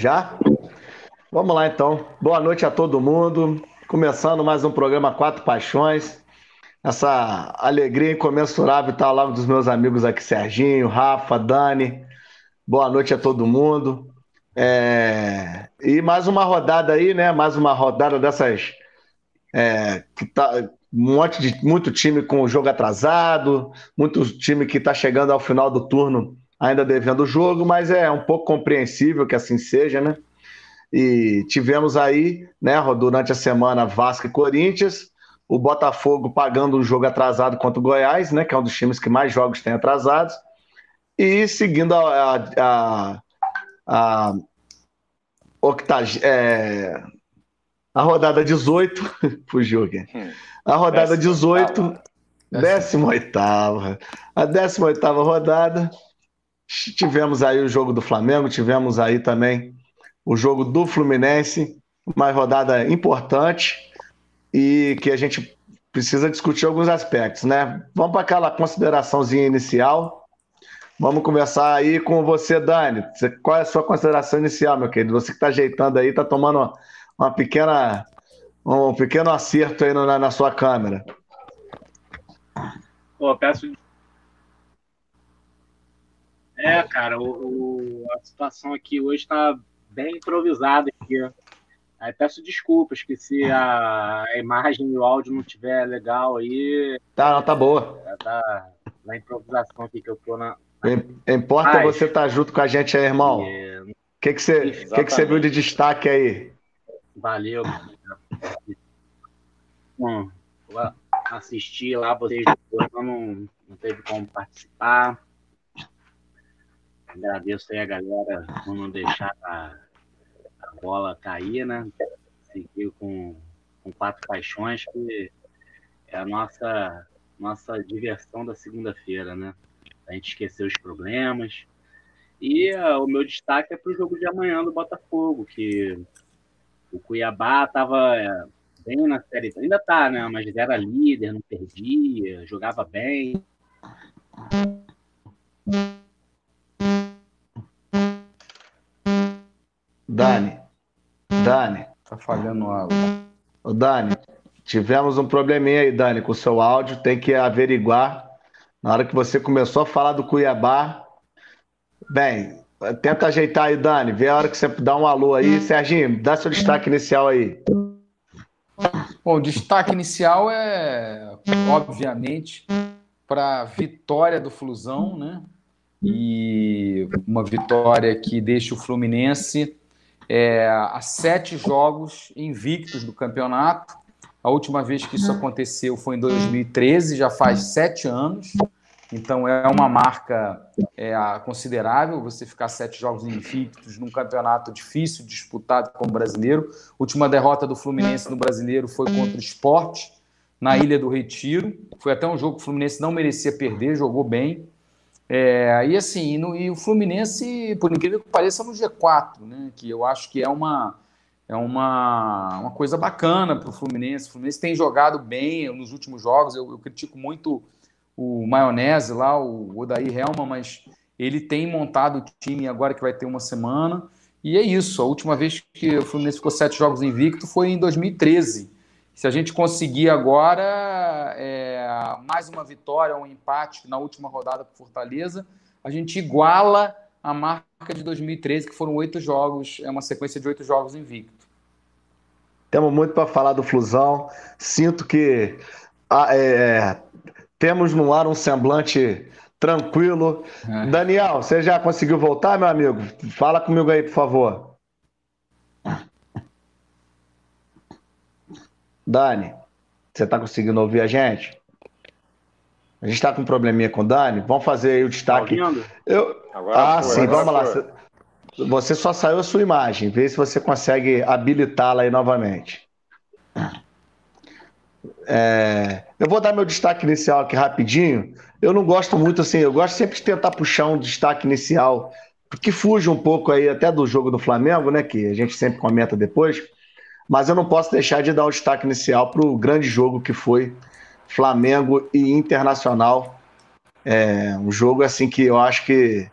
Já? Vamos lá então. Boa noite a todo mundo. Começando mais um programa Quatro Paixões. Essa alegria incomensurável estar ao lado dos meus amigos aqui, Serginho, Rafa, Dani. Boa noite a todo mundo. É... E mais uma rodada aí, né? Mais uma rodada dessas. É... Que tá... Um monte de muito time com o jogo atrasado, muito time que está chegando ao final do turno ainda devendo o jogo, mas é um pouco compreensível que assim seja, né? E tivemos aí, né, durante a semana, Vasco e Corinthians, o Botafogo pagando um jogo atrasado contra o Goiás, né, que é um dos times que mais jogos tem atrasados, e seguindo a, a, a, a, octag... é, a rodada 18, fugiu aqui, a rodada 18, 18 a 18 rodada, tivemos aí o jogo do Flamengo, tivemos aí também o jogo do Fluminense, uma rodada importante e que a gente precisa discutir alguns aspectos, né? Vamos para aquela consideraçãozinha inicial. Vamos começar aí com você, Dani. Qual é a sua consideração inicial, meu querido? Você que está ajeitando aí, está tomando uma pequena, um pequeno acerto aí na, na sua câmera. Pô, peço. É, cara, o, o, a situação aqui hoje está bem improvisada aqui. Aí peço desculpas que se a imagem e o áudio não tiver legal aí. Tá, não, tá boa. É, tá na improvisação aqui que eu tô na. Importa Mas, você estar tá junto com a gente aí, irmão. O é... que, que, você, que, que você viu de destaque aí? Valeu. Bom, vou assistir lá vocês depois, não, não teve como participar. Agradeço aí a galera por não deixar a, a bola cair, né? Seguiu com, com quatro paixões, que é a nossa, nossa diversão da segunda-feira, né? A gente esqueceu os problemas. E uh, o meu destaque é para o jogo de amanhã do Botafogo, que o Cuiabá estava é, bem na série, ainda tá, né? Mas era líder, não perdia, jogava bem. Dani, Dani. Tá falhando o áudio. Ô, Dani, tivemos um probleminha aí, Dani, com o seu áudio. Tem que averiguar. Na hora que você começou a falar do Cuiabá. Bem, tenta ajeitar aí, Dani. Vê a hora que você dá um alô aí. Serginho, dá seu destaque inicial aí. Bom, o destaque inicial é, obviamente, para a vitória do Flusão, né? E uma vitória que deixa o Fluminense é, a sete jogos invictos do campeonato. A última vez que isso aconteceu foi em 2013, já faz sete anos. Então é uma marca é, considerável você ficar sete jogos invictos num campeonato difícil, disputado como brasileiro. Última derrota do Fluminense no brasileiro foi contra o Sport, na Ilha do Retiro. Foi até um jogo que o Fluminense não merecia perder, jogou bem. É, e assim, no, e o Fluminense, por incrível que pareça, no G4, né? Que eu acho que é uma, é uma, uma coisa bacana para o Fluminense. O Fluminense tem jogado bem nos últimos jogos. Eu, eu critico muito o Maionese lá, o Odair Helma, mas ele tem montado o time agora que vai ter uma semana. E é isso. A última vez que o Fluminense ficou sete jogos invicto foi em 2013. Se a gente conseguir agora é, mais uma vitória, um empate na última rodada com Fortaleza, a gente iguala a marca de 2013, que foram oito jogos, é uma sequência de oito jogos invicto. Temos muito para falar do Flusão. Sinto que ah, é, temos no ar um semblante tranquilo. É. Daniel, você já conseguiu voltar, meu amigo? Fala comigo aí, por favor. Dani, você está conseguindo ouvir a gente? A gente está com um probleminha com o Dani. Vamos fazer aí o destaque. Tá Eu... ah, foi, sim, vamos lá. Foi. Você só saiu a sua imagem. Vê se você consegue habilitá-la aí novamente. É... Eu vou dar meu destaque inicial aqui rapidinho. Eu não gosto muito assim, eu gosto sempre de tentar puxar um destaque inicial que fuja um pouco aí até do jogo do Flamengo, né? Que a gente sempre comenta depois mas eu não posso deixar de dar o destaque inicial para o grande jogo que foi Flamengo e Internacional. É um jogo assim que eu acho que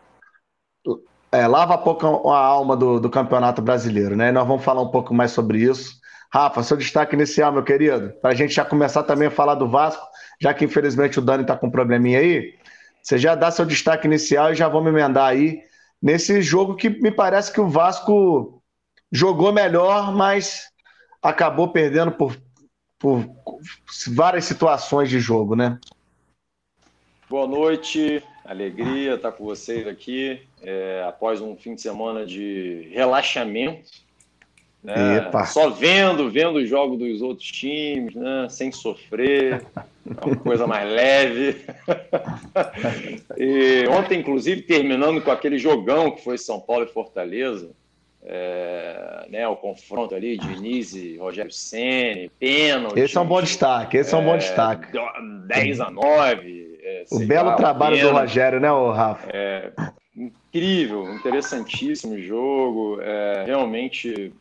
é, lava um pouco a alma do, do Campeonato Brasileiro, né? Nós vamos falar um pouco mais sobre isso. Rafa, seu destaque inicial, meu querido, para a gente já começar também a falar do Vasco, já que infelizmente o Dani está com um probleminha aí. Você já dá seu destaque inicial e já vamos emendar aí nesse jogo que me parece que o Vasco jogou melhor, mas acabou perdendo por, por várias situações de jogo, né? Boa noite, alegria estar com vocês aqui é, após um fim de semana de relaxamento, né? só vendo, vendo o jogo dos outros times, né? sem sofrer, uma coisa mais leve. e ontem, inclusive, terminando com aquele jogão que foi São Paulo e Fortaleza, é, né, o confronto ali, Diniz e Rogério Senni, pênalti. Esse é um bom destaque, esse é, um bom é, destaque. 10 a 9. É, o belo lá, trabalho pênalti. do Rogério, né, Rafa? É, incrível, interessantíssimo jogo. É, realmente,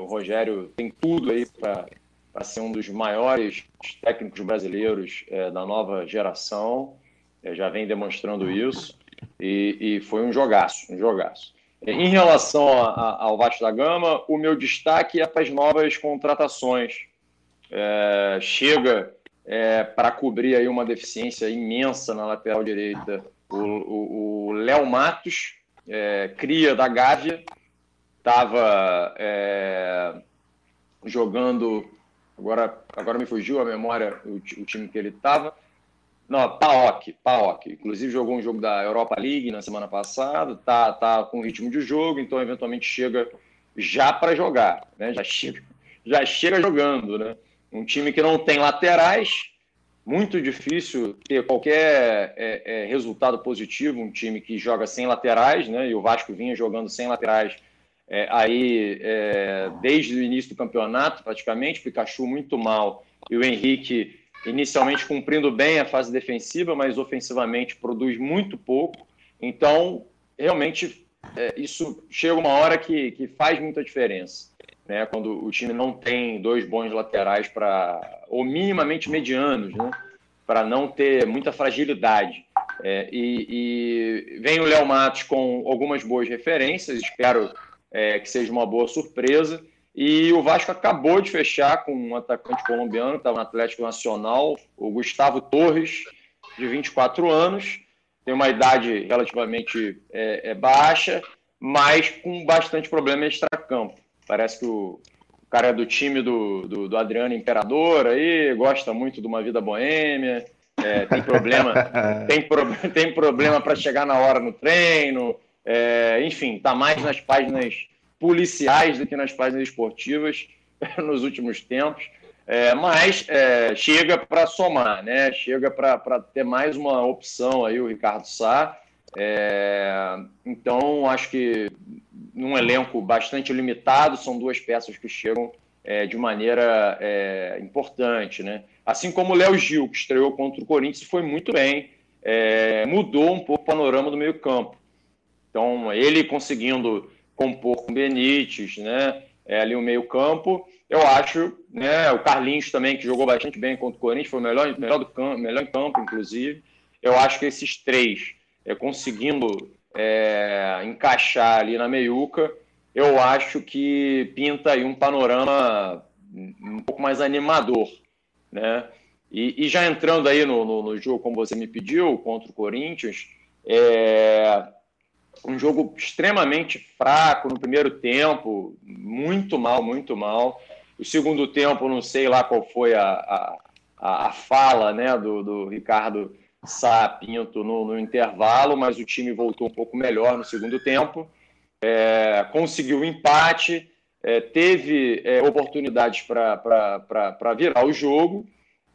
o Rogério tem tudo aí para ser um dos maiores técnicos brasileiros da nova geração. já vem demonstrando isso. E, e foi um jogaço, um jogaço. Em relação a, a, ao Vasco da Gama, o meu destaque é para as novas contratações. É, chega é, para cobrir aí uma deficiência imensa na lateral direita o Léo Matos, é, cria da Gávea, estava é, jogando, agora, agora me fugiu a memória o, o time que ele estava, não, Paok, Paok. Inclusive jogou um jogo da Europa League na semana passada, tá, tá com ritmo de jogo, então eventualmente chega já para jogar, né? Já chega, já chega jogando, né? Um time que não tem laterais, muito difícil ter qualquer é, é, resultado positivo, um time que joga sem laterais, né? E o Vasco vinha jogando sem laterais é, aí é, desde o início do campeonato, praticamente. Pikachu muito mal e o Henrique inicialmente cumprindo bem a fase defensiva, mas ofensivamente produz muito pouco. Então, realmente, é, isso chega uma hora que, que faz muita diferença. Né? Quando o time não tem dois bons laterais para, ou minimamente medianos, né? para não ter muita fragilidade. É, e, e, vem o Léo Matos com algumas boas referências, espero é, que seja uma boa surpresa. E o Vasco acabou de fechar com um atacante colombiano que estava no Atlético Nacional, o Gustavo Torres, de 24 anos. Tem uma idade relativamente é, é baixa, mas com bastante problema extra-campo. Parece que o, cara é do time do, do, do, Adriano Imperador aí, gosta muito de uma vida boêmia, é, tem problema, tem, pro, tem problema para chegar na hora no treino, é, enfim, está mais nas páginas policiais do que nas páginas esportivas nos últimos tempos. É, mas é, chega para somar, né? chega para ter mais uma opção aí, o Ricardo Sá. É, então, acho que num elenco bastante limitado, são duas peças que chegam é, de maneira é, importante. Né? Assim como o Léo Gil, que estreou contra o Corinthians, foi muito bem, é, mudou um pouco o panorama do meio-campo. Então, ele conseguindo compor com Benítez, né? É, ali o meio-campo. Eu acho, né? O Carlinhos também, que jogou bastante bem contra o Corinthians, foi o melhor, melhor, do campo, melhor em campo, inclusive. Eu acho que esses três, é, conseguindo é, encaixar ali na meiuca, eu acho que pinta aí um panorama um pouco mais animador, né? E, e já entrando aí no, no, no, jogo, como você me pediu, contra o Corinthians, é, um jogo extremamente fraco no primeiro tempo, muito mal, muito mal. O segundo tempo, não sei lá qual foi a, a, a fala né, do, do Ricardo Sá Pinto no, no, intervalo, mas o time voltou um pouco melhor no segundo tempo, é, conseguiu o empate, é, teve é, oportunidades para virar o jogo,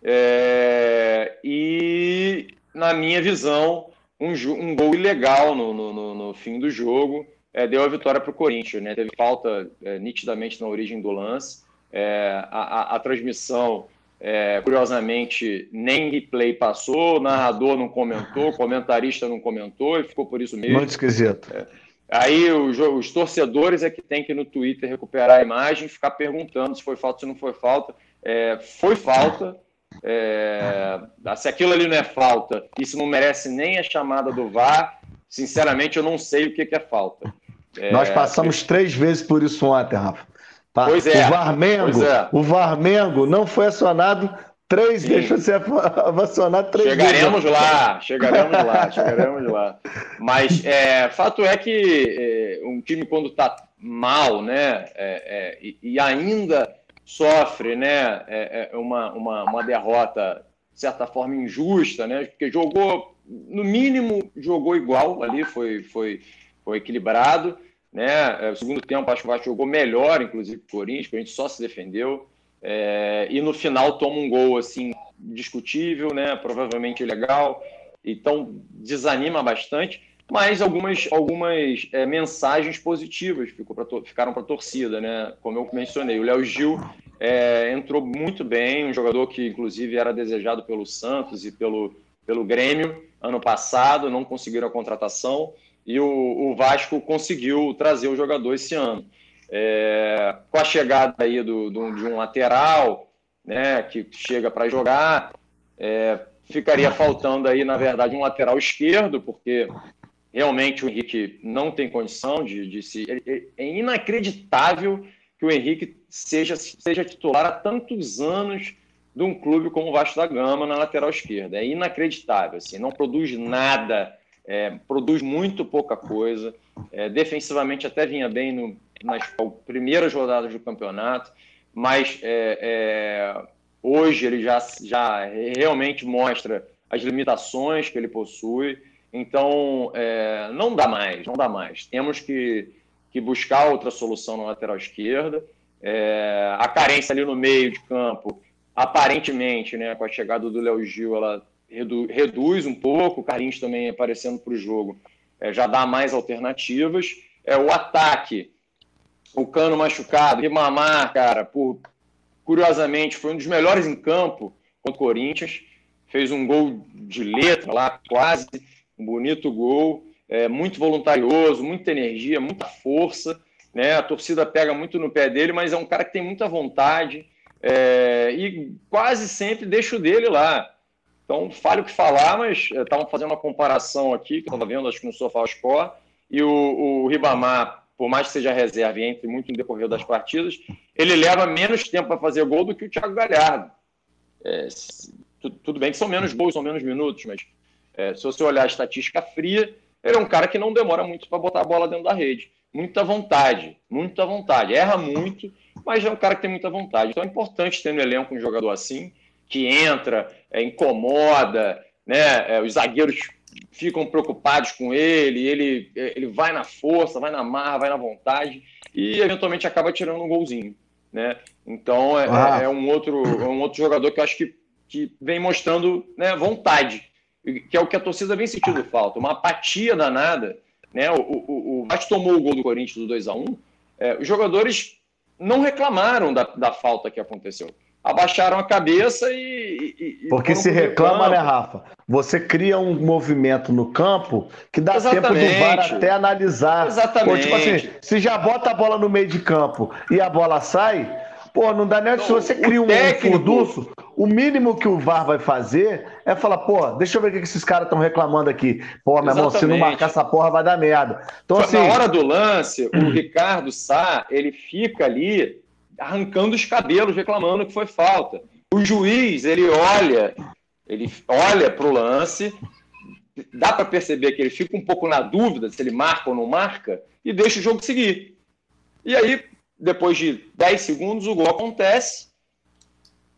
é, e, na minha visão, um, um gol ilegal no, no, no fim do jogo, é, deu a vitória para o Corinthians. Né? Teve falta é, nitidamente na origem do lance. É, a, a, a, transmissão, é, curiosamente, nem replay passou, o narrador não comentou, o comentarista não comentou e ficou por isso mesmo. Muito esquisito. É. Aí os, os, torcedores é que tem que no Twitter recuperar a imagem e ficar perguntando se foi falta, se não foi falta. É, foi falta, é, se aquilo ali não é falta se não merece nem a chamada do VAR, sinceramente, eu não sei o que, que é falta. É, Nós passamos três vezes por isso ontem, Rafa. Tá? Pois é. O Varmengo, é. o Varmengo não foi acionado três, Sim. deixa de ser acionado três chegaremos vezes. Lá, chegaremos lá, chegaremos lá. Mas é, fato é que é, um time quando está mal, né, é, é, e, e, ainda sofre, né, é, é, uma, uma, uma derrota de certa forma injusta, né, porque jogou no mínimo jogou igual ali, foi, foi, foi equilibrado. Né? É, o segundo tempo, acho que o Vasco jogou melhor, inclusive, que o Corinthians, o Corinthians só se defendeu. É, e no final toma um gol assim discutível, né? provavelmente ilegal. Então desanima bastante, mas algumas, algumas é, mensagens positivas pra, ficaram para a torcida, né? Como eu mencionei, o Léo Gil é, entrou muito bem, um jogador que inclusive era desejado pelo Santos e pelo, pelo Grêmio ano passado, não conseguiram a contratação e o, o Vasco conseguiu trazer o jogador esse ano. É, com a chegada aí do, do, de um lateral, né, que chega para jogar, é, ficaria faltando aí, na verdade, um lateral esquerdo, porque realmente o Henrique não tem condição de, de se. É inacreditável que o Henrique seja, seja titular há tantos anos de um clube como o Vasco da Gama na lateral esquerda. É inacreditável, assim, não produz nada é, produz muito pouca coisa. É, defensivamente até vinha bem no, nas primeiras rodadas do campeonato, mas é, é, hoje ele já, já realmente mostra as limitações que ele possui. Então, é, não dá mais, não dá mais. Temos que, que buscar outra solução na lateral esquerda. É, a carência ali no meio de campo, aparentemente, né, com a chegada do Léo Gil, ela redu reduz um pouco, o Carlinhos também aparecendo para o jogo, é, já dá mais alternativas. É, o ataque, o Cano machucado, Ribamar, cara, por, curiosamente, foi um dos melhores em campo contra o Corinthians, fez um gol de letra lá, quase, um bonito gol, é, muito voluntarioso, muita energia, muita força, né? A torcida pega muito no pé dele, mas é um cara que tem muita vontade é, e quase sempre deixa o dele lá. Então, fale o que falar, mas estavam fazendo uma comparação aqui, que eu estava vendo, acho que no SofaScore, e o, o Ribamar, por mais que seja reserva e entre muito no decorrer das partidas, ele leva menos tempo para fazer gol do que o Thiago Galhardo. É, tudo bem que são menos gols, são menos minutos, mas é, se você olhar a estatística fria, ele é um cara que não demora muito para botar a bola dentro da rede. Muita vontade, muita vontade. Erra muito, mas é um cara que tem muita vontade. Então é importante ter no elenco um jogador assim, que entra, é, incomoda, né? É, os zagueiros ficam preocupados com ele, ele, ele vai na força, vai na marra, vai na vontade e eventualmente acaba tirando um golzinho, né? Então é, ah. é, um, outro, é um outro jogador que eu acho que, que vem mostrando né, vontade, que é o que a torcida vem sentindo falta, uma apatia danada, né? O, o, o Vasco tomou o gol do Corinthians do 2 a 1 é, os jogadores não reclamaram da, da falta que aconteceu abaixaram a cabeça e. e Porque se reclama, né, Rafa? Você cria um movimento no campo que dá Exatamente. tempo do VAR até analisar. Exatamente. Pô, tipo assim, se já bota a bola no meio de campo e a bola sai, pô, não dá nem. Não, se você cria um técnico... furdunço, o mínimo que o VAR vai fazer é falar, pô, deixa eu ver o que esses caras estão reclamando aqui. Pô, meu irmão, se não marcar essa porra vai dar merda. Então, assim... Na hora do lance, o Ricardo Sá, ele fica ali arrancando os cabelos, reclamando que foi falta. O juiz, ele olha, ele olha para o lance, dá para perceber que ele fica um pouco na dúvida se ele marca ou não marca, e deixa o jogo seguir. E aí, depois de 10 segundos, o gol acontece.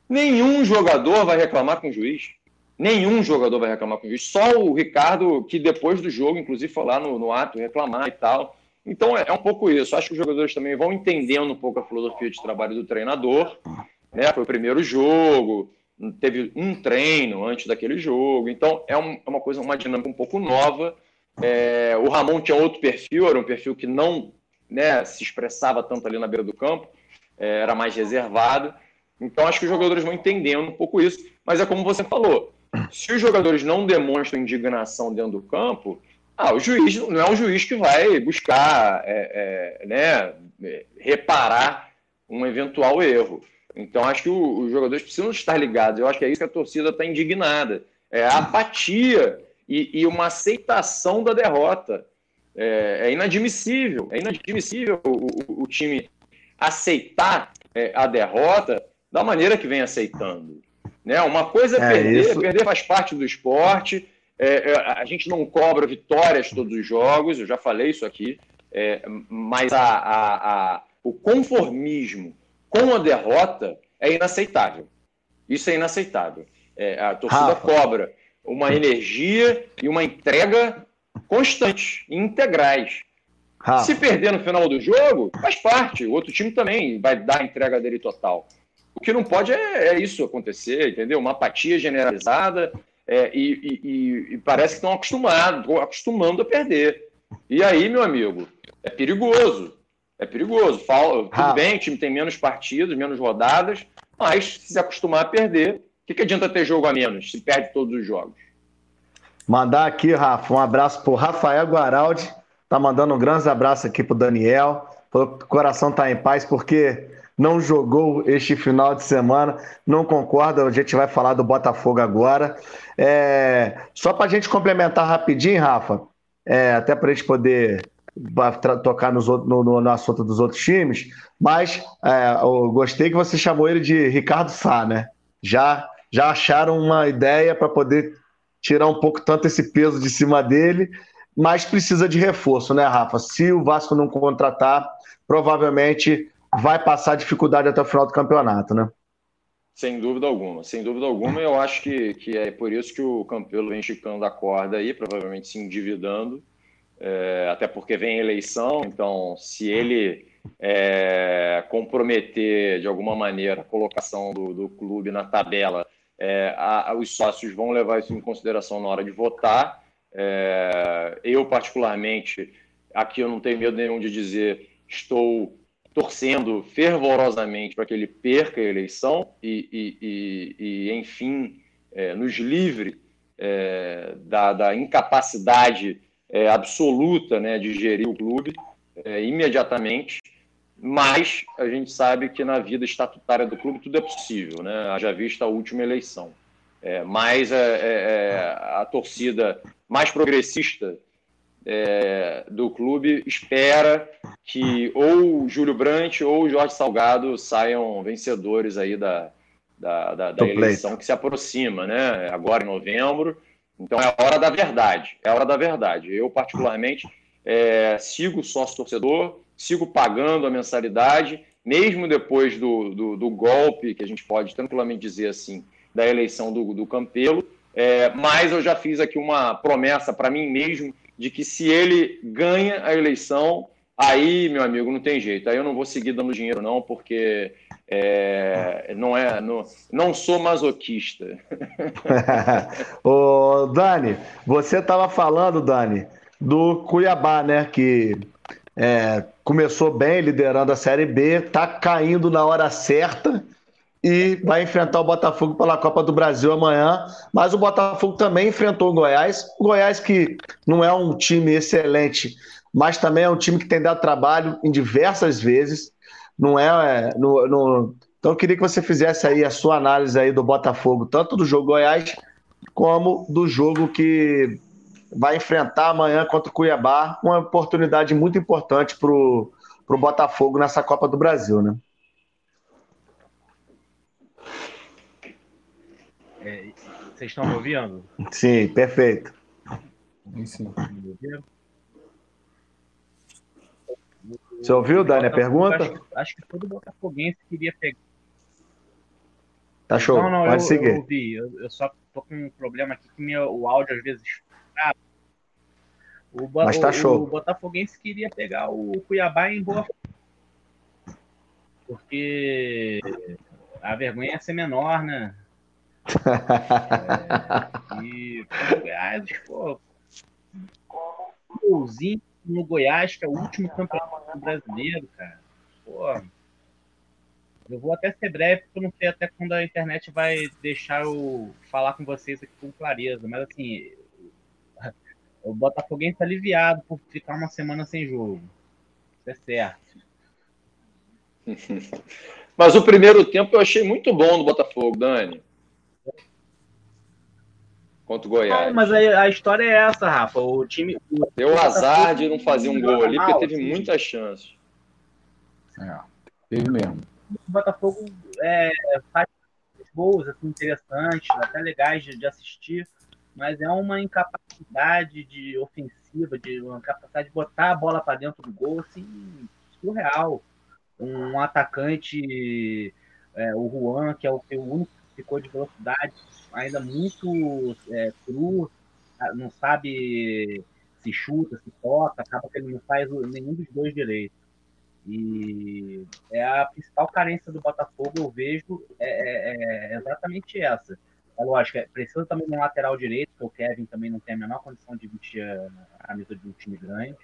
Nenhum jogador vai reclamar com o juiz. Nenhum jogador vai reclamar com o juiz. Só o Ricardo, que depois do jogo, inclusive, foi lá no, no ato reclamar e tal. Então é, é, um pouco isso. Acho que os jogadores também vão entendendo um pouco a filosofia de trabalho do treinador. Né? Foi o primeiro jogo, teve um treino antes daquele jogo. Então é, um, é uma coisa, uma dinâmica um pouco nova. É, o Ramon tinha outro perfil, era um perfil que não né, se expressava tanto ali na beira do campo, é, era mais reservado. Então acho que os jogadores vão entendendo um pouco isso. Mas é como você falou, se os jogadores não demonstram indignação dentro do campo, ah, o juiz não é um juiz que vai buscar é, é, né, reparar um eventual erro. Então, acho que o, os jogadores precisam estar ligados. Eu acho que é isso que a torcida está indignada. É a apatia e, e uma aceitação da derrota. É, é inadmissível, é inadmissível o, o, o time aceitar é, a derrota da maneira que vem aceitando. Né? Uma coisa é, é perder, isso. perder faz parte do esporte. É, é, a gente não cobra vitórias todos os jogos, eu já falei isso aqui, é, mas a, a, a, o conformismo com a derrota é inaceitável. Isso é inaceitável. É, a torcida Rafa. cobra uma energia e uma entrega constantes, integrais. Se perder no final do jogo, faz parte. O outro time também vai dar a entrega dele total. O que não pode é, é isso acontecer, entendeu? Uma apatia generalizada é, e, e, e, parece que estão acostumados, acostumando a perder. E aí, meu amigo, é perigoso. É perigoso. Fala, tudo bem, o time tem menos partidos, menos rodadas, mas se se acostumar a perder, o que, que adianta ter jogo a menos se perde todos os jogos? Mandar aqui, Rafa, um abraço pro Rafael Guaraldi. Tá mandando um grande abraço aqui pro Daniel. Falou que o coração tá em paz porque não jogou este final de semana. Não concorda, a gente vai falar do Botafogo agora. É... Só para a gente complementar rapidinho, Rafa, é... até para a gente poder tocar nos, no, no, no, assunto dos outros times, mas é, eu gostei que você chamou ele de Ricardo Sá, né? Já, já acharam uma ideia para poder tirar um pouco tanto esse peso de cima dele, mas precisa de reforço, né, Rafa? Se o Vasco não contratar, provavelmente vai passar dificuldade até o final do campeonato, né? Sem dúvida alguma, sem dúvida alguma. Eu acho que, que é por isso que o Campelo vem esticando a corda aí, provavelmente se endividando, é, até porque vem eleição. Então, se ele é, comprometer de alguma maneira a colocação do, do clube na tabela, é, a, a, os sócios vão levar isso em consideração na hora de votar. É, eu, particularmente, aqui eu não tenho medo nenhum de dizer, estou torcendo fervorosamente para que ele perca a eleição e, e, e, e enfim, é, nos livre é, da, da, incapacidade é, absoluta né, de gerir o clube é, imediatamente. Mas a gente sabe que na vida estatutária do clube tudo é possível, né? Haja vista a última eleição. É, mas é, a torcida mais progressista é, do clube espera que ou Júlio Brandt ou Jorge Salgado saiam vencedores aí da, da, da, da eleição que se aproxima, né? Agora em novembro. Então é a hora da verdade. É a hora da verdade. Eu, particularmente, é, sigo sócio-torcedor, sigo pagando a mensalidade, mesmo depois do, do, do, golpe, que a gente pode tranquilamente dizer assim, da eleição do, do Campelo. É, mas eu já fiz aqui uma promessa para mim mesmo de que se ele ganha a eleição, aí, meu amigo, não tem jeito. Aí eu não vou seguir dando dinheiro, não, porque é, não é, não, não sou masoquista. Ô, Dani, você estava falando, Dani, do Cuiabá, né? Que é, começou bem, liderando a Série B, tá caindo na hora certa e vai enfrentar o Botafogo pela Copa do Brasil amanhã. Mas o Botafogo também enfrentou o Goiás. O Goiás, que não é um time excelente, mas também é um time que tem dado trabalho em diversas vezes. Não é. é no, no... Então eu queria que você fizesse aí a sua análise aí do Botafogo, tanto do jogo Goiás, como do jogo que vai enfrentar amanhã contra o Cuiabá. Uma oportunidade muito importante para o Botafogo nessa Copa do Brasil, né? É, vocês estão me ouvindo? Sim, perfeito. Sim. Você ouviu, Dani, a pergunta? Acho, acho, que todo botafoguense queria pegar. Tá show, não, não, pode eu, seguir. Eu, ouvi, eu, eu, só tô com um problema aqui que meu, o áudio às vezes o, Mas tá o, show. O Botafoguense queria pegar o Cuiabá em boa porque a vergonha ia ser menor, né? É, e o Goiás, pô, golzinho no Goiás, que é o último campeonato brasileiro, cara. Pô, eu vou até ser breve, porque eu não sei até quando a internet vai deixar eu falar com vocês aqui com clareza. Mas assim, o Botafoguense está aliviado por ficar uma semana sem jogo. Isso é certo. Mas o primeiro tempo eu achei muito bom do Botafogo, Dani. contra o Goiás. Não, mas a, a história é essa, Rafa. O time. O, Deu azar de não fazer um gol ali, porque teve muitas chances. É, teve mesmo. O Botafogo é, faz boas, assim, interessantes, até legais de, de assistir, mas é uma incapacidade de ofensiva, de uma capacidade de botar a bola para dentro do gol, assim, surreal. Um atacante, é, o Juan, que é o, o único que ficou de velocidade, ainda muito é, cru, não sabe se chuta, se toca, acaba que ele não faz nenhum dos dois direitos. E é a principal carência do Botafogo, eu vejo, é, é, é exatamente essa. É lógico, é, precisa também de um lateral direito, porque o Kevin também não tem a menor condição de vestir a camisa de um time grande.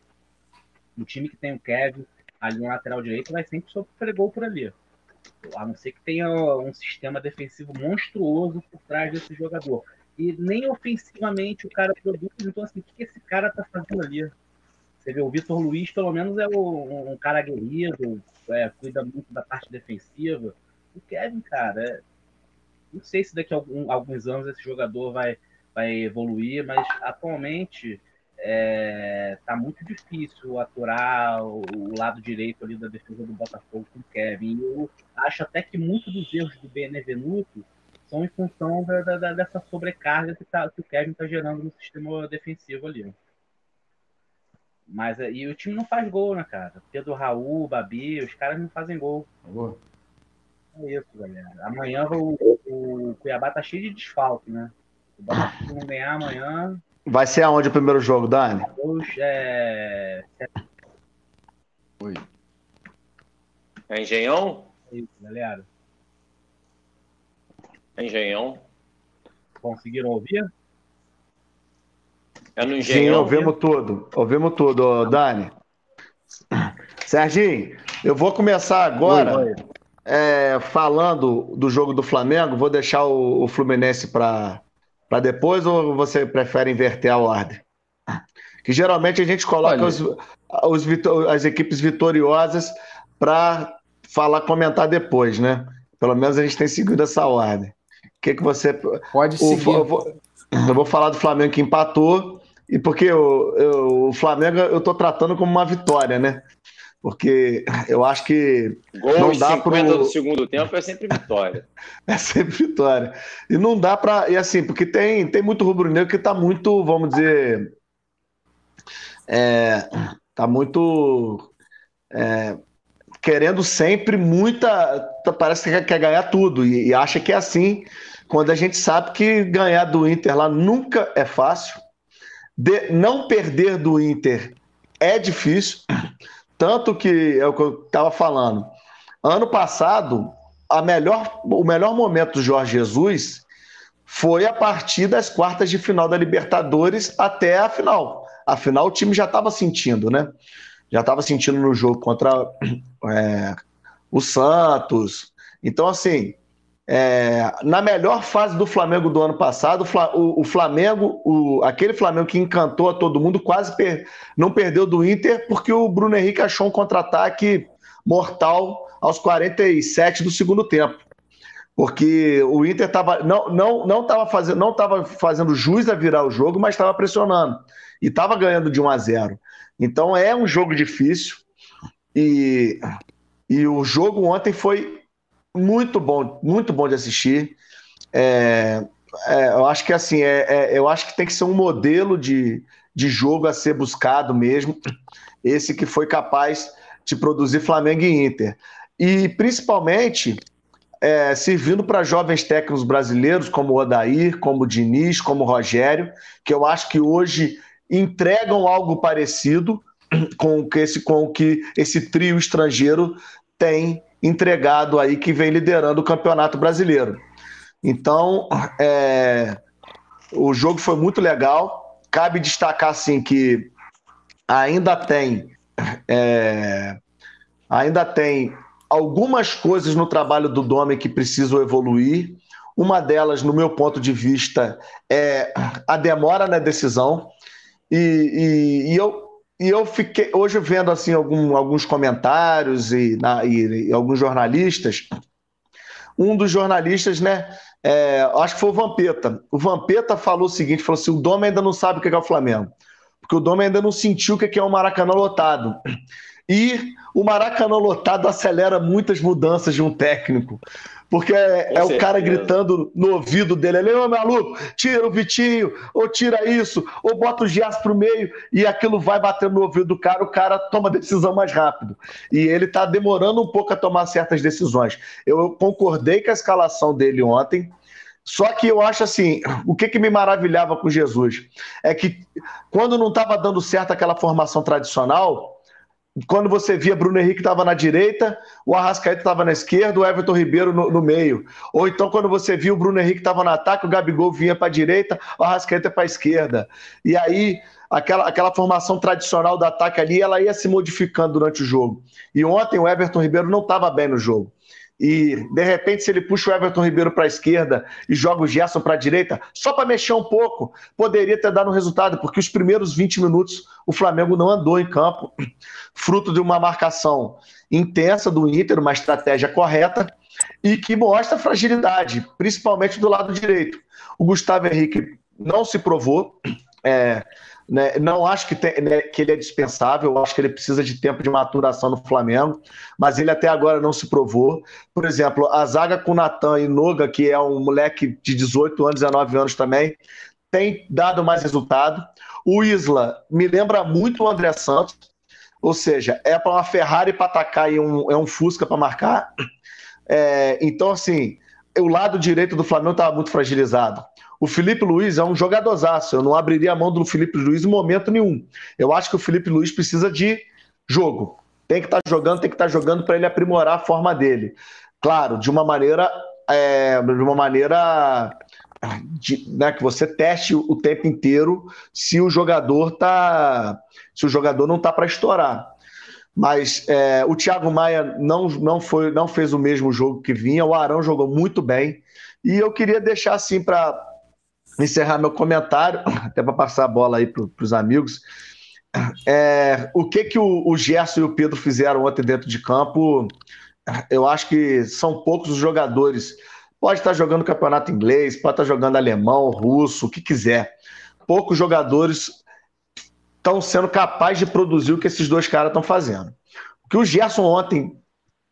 Um time que tem o Kevin ali no lateral direito vai sempre sofrer gol por ali. A não ser que tenha um sistema defensivo monstruoso por trás desse jogador. E nem ofensivamente o cara produz. Então, assim, o que esse cara tá fazendo ali? Você vê, o Vitor Luiz, pelo menos, é um, um cara aguerrido, é, cuida muito da parte defensiva. O Kevin, cara, é, não sei se daqui a algum, alguns anos esse jogador vai, vai evoluir, mas atualmente é, tá muito difícil aturar o, o, lado direito ali da defesa do Botafogo com o Kevin. E eu acho até que muitos dos erros do Benevenuto são em função da, da, dessa sobrecarga que, tá, que o Kevin está gerando no sistema defensivo ali. Mas é, e o time não faz gol, né, cara? Pedro Raul, Babi, os caras não fazem gol. Boa. É isso, galera. Amanhã o, o Cuiabá tá cheio de desfalque, né? O Botafogo não ganhar amanhã. Vai ser aonde o primeiro jogo, Dani? é... Oi. É Engenhão? É isso, galera. É Engenhão. Conseguiram ouvir? É no Engenhão. Sim, ouvimos tudo. Ouvimos tudo, Dani. Serginho, eu vou começar agora oi, oi. É, falando do jogo do Flamengo. Vou deixar o, o Fluminense para depois ou você prefere inverter a ordem? Que geralmente a gente coloca os, os, as equipes vitoriosas para falar, comentar depois, né? Pelo menos a gente tem seguido essa ordem. O que, que você. Pode seguir. O, eu, vou, eu vou falar do Flamengo que empatou e porque o, eu, o Flamengo eu estou tratando como uma vitória, né? Porque eu acho que. Gol não dá 50 pro... do segundo tempo é sempre vitória. é sempre vitória. E não dá para. E assim, porque tem, tem muito rubro-negro que está muito, vamos dizer. É, tá muito. É, querendo sempre muita. Parece que quer ganhar tudo. E, e acha que é assim, quando a gente sabe que ganhar do Inter lá nunca é fácil de não perder do Inter é difícil, tanto que é o que eu estava falando. Ano passado, a melhor, o melhor momento do Jorge Jesus foi a partir das quartas de final da Libertadores até a final. Afinal, o time já estava sentindo, né? Já estava sentindo no jogo contra é, o Santos. Então, assim, é, na melhor fase do Flamengo do ano passado, o, Flamengo, o, aquele Flamengo que encantou a todo mundo, quase per, não perdeu do Inter, porque o Bruno Henrique achou um contra-ataque mortal aos 47 do segundo tempo. Porque o Inter tava, não não não estava fazendo não fazendo jus a virar o jogo, mas estava pressionando e estava ganhando de 1 a 0. Então é um jogo difícil e, e o jogo ontem foi muito bom, muito bom de assistir. É, é, eu acho que assim, é, é, eu acho que tem que ser um modelo de, de jogo a ser buscado mesmo. Esse que foi capaz de produzir Flamengo e Inter. E principalmente é, servindo para jovens técnicos brasileiros como o Odair, como o Diniz, como o Rogério, que eu acho que hoje entregam algo parecido com que esse, com que esse trio estrangeiro tem entregado aí que vem liderando o Campeonato Brasileiro. Então, é, o jogo foi muito legal. Cabe destacar assim que ainda tem é, ainda tem algumas coisas no trabalho do Dome que precisam evoluir. Uma delas, no meu ponto de vista, é a demora na decisão. E, e, e eu e eu fiquei hoje vendo assim algum, alguns comentários e, na, e, e, alguns jornalistas, um dos jornalistas, né? É, acho que foi o Vampeta. O Vampeta falou o seguinte: falou assim: o Dome ainda não sabe o que é o Flamengo. Porque o Dome ainda não sentiu o que é o Maracanã lotado. E o Maracanã lotado acelera muitas mudanças de um técnico. Porque é, é o cara gritando no ouvido dele ali, ô maluco, tira o Vitinho, ou tira isso, ou bota o Gias pro meio, e aquilo vai batendo no ouvido do cara, o cara toma decisão mais rápido. E ele tá demorando um pouco a tomar certas decisões. Eu concordei com a escalação dele ontem, só que eu acho assim, o que, que me maravilhava com Jesus é que quando não estava dando certo aquela formação tradicional, quando você via Bruno Henrique estava na direita, o Arrascaeta estava na esquerda, o Everton Ribeiro no, no, meio. Ou então, quando você via o Bruno Henrique estava no ataque, o Gabigol vinha para a direita, o Arrascaeta para a esquerda. E aí, aquela, aquela formação tradicional do ataque ali, ela ia se modificando durante o jogo. E ontem o Everton Ribeiro não estava bem no jogo e de repente, se ele puxa o Everton Ribeiro para a esquerda e joga o Gerson para a direita, só para mexer um pouco, poderia ter dado um resultado, porque os primeiros 20 minutos o Flamengo não andou em campo, fruto de uma marcação intensa do Inter, uma estratégia correta e que mostra fragilidade, principalmente do lado direito. O Gustavo Henrique não se provou. É, né? Não acho que, tem, né, que ele é dispensável, acho que ele precisa de tempo de maturação no Flamengo, mas ele até agora não se provou. Por exemplo, a zaga com Natan e Noga, que é um moleque de 18 anos, 19 anos também, tem dado mais resultado. O Isla me lembra muito o André Santos, ou seja, é para uma Ferrari para atacar e um, é um Fusca para marcar. É, então, assim, o lado direito do Flamengo estava muito fragilizado. O Felipe Luiz é um jogadorzaço. Eu não abriria a mão do Felipe Luiz em momento nenhum. Eu acho que o Felipe Luiz precisa de jogo. Tem que estar tá jogando, tem que estar tá jogando para ele aprimorar a forma dele. Claro, de uma maneira. É, de uma maneira de, né, que você teste o tempo inteiro se o jogador tá se o jogador não tá para estourar mas é, o Thiago Maia não, não foi não fez o mesmo jogo que vinha o Arão jogou muito bem e eu queria deixar assim para encerrar meu comentário, até para passar a bola aí para os amigos. É, o que que o, o Gerson e o Pedro fizeram ontem dentro de campo? Eu acho que são poucos os jogadores. Pode estar jogando campeonato inglês, pode estar jogando alemão, russo, o que quiser. Poucos jogadores estão sendo capazes de produzir o que esses dois caras estão fazendo. O que o Gerson ontem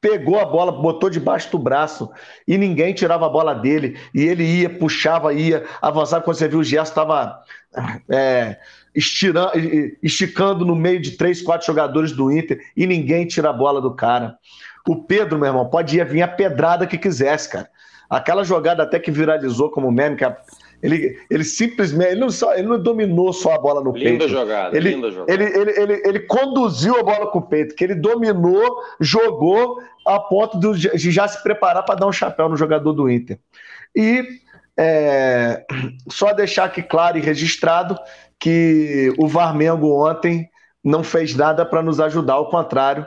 pegou a bola, botou debaixo do braço e ninguém tirava a bola dele. E ele ia, puxava, ia, avançava. Quando você viu o Gerson estava é, esticando no meio de três, quatro jogadores do Inter e ninguém tira a bola do cara. O Pedro, meu irmão, pode ir vir a pedrada que quisesse, cara. Aquela jogada até que viralizou como meme, que a ele, ele simplesmente ele não, só, ele não dominou só a bola no linda peito. Jogada, ele, linda jogada. Ele, ele, ele, ele, conduziu a bola com o peito, que ele dominou, jogou a ponto de já se preparar para dar um chapéu no jogador do Inter. E é, só deixar aqui claro e registrado que o Varmengo ontem não fez nada para nos ajudar, ao contrário,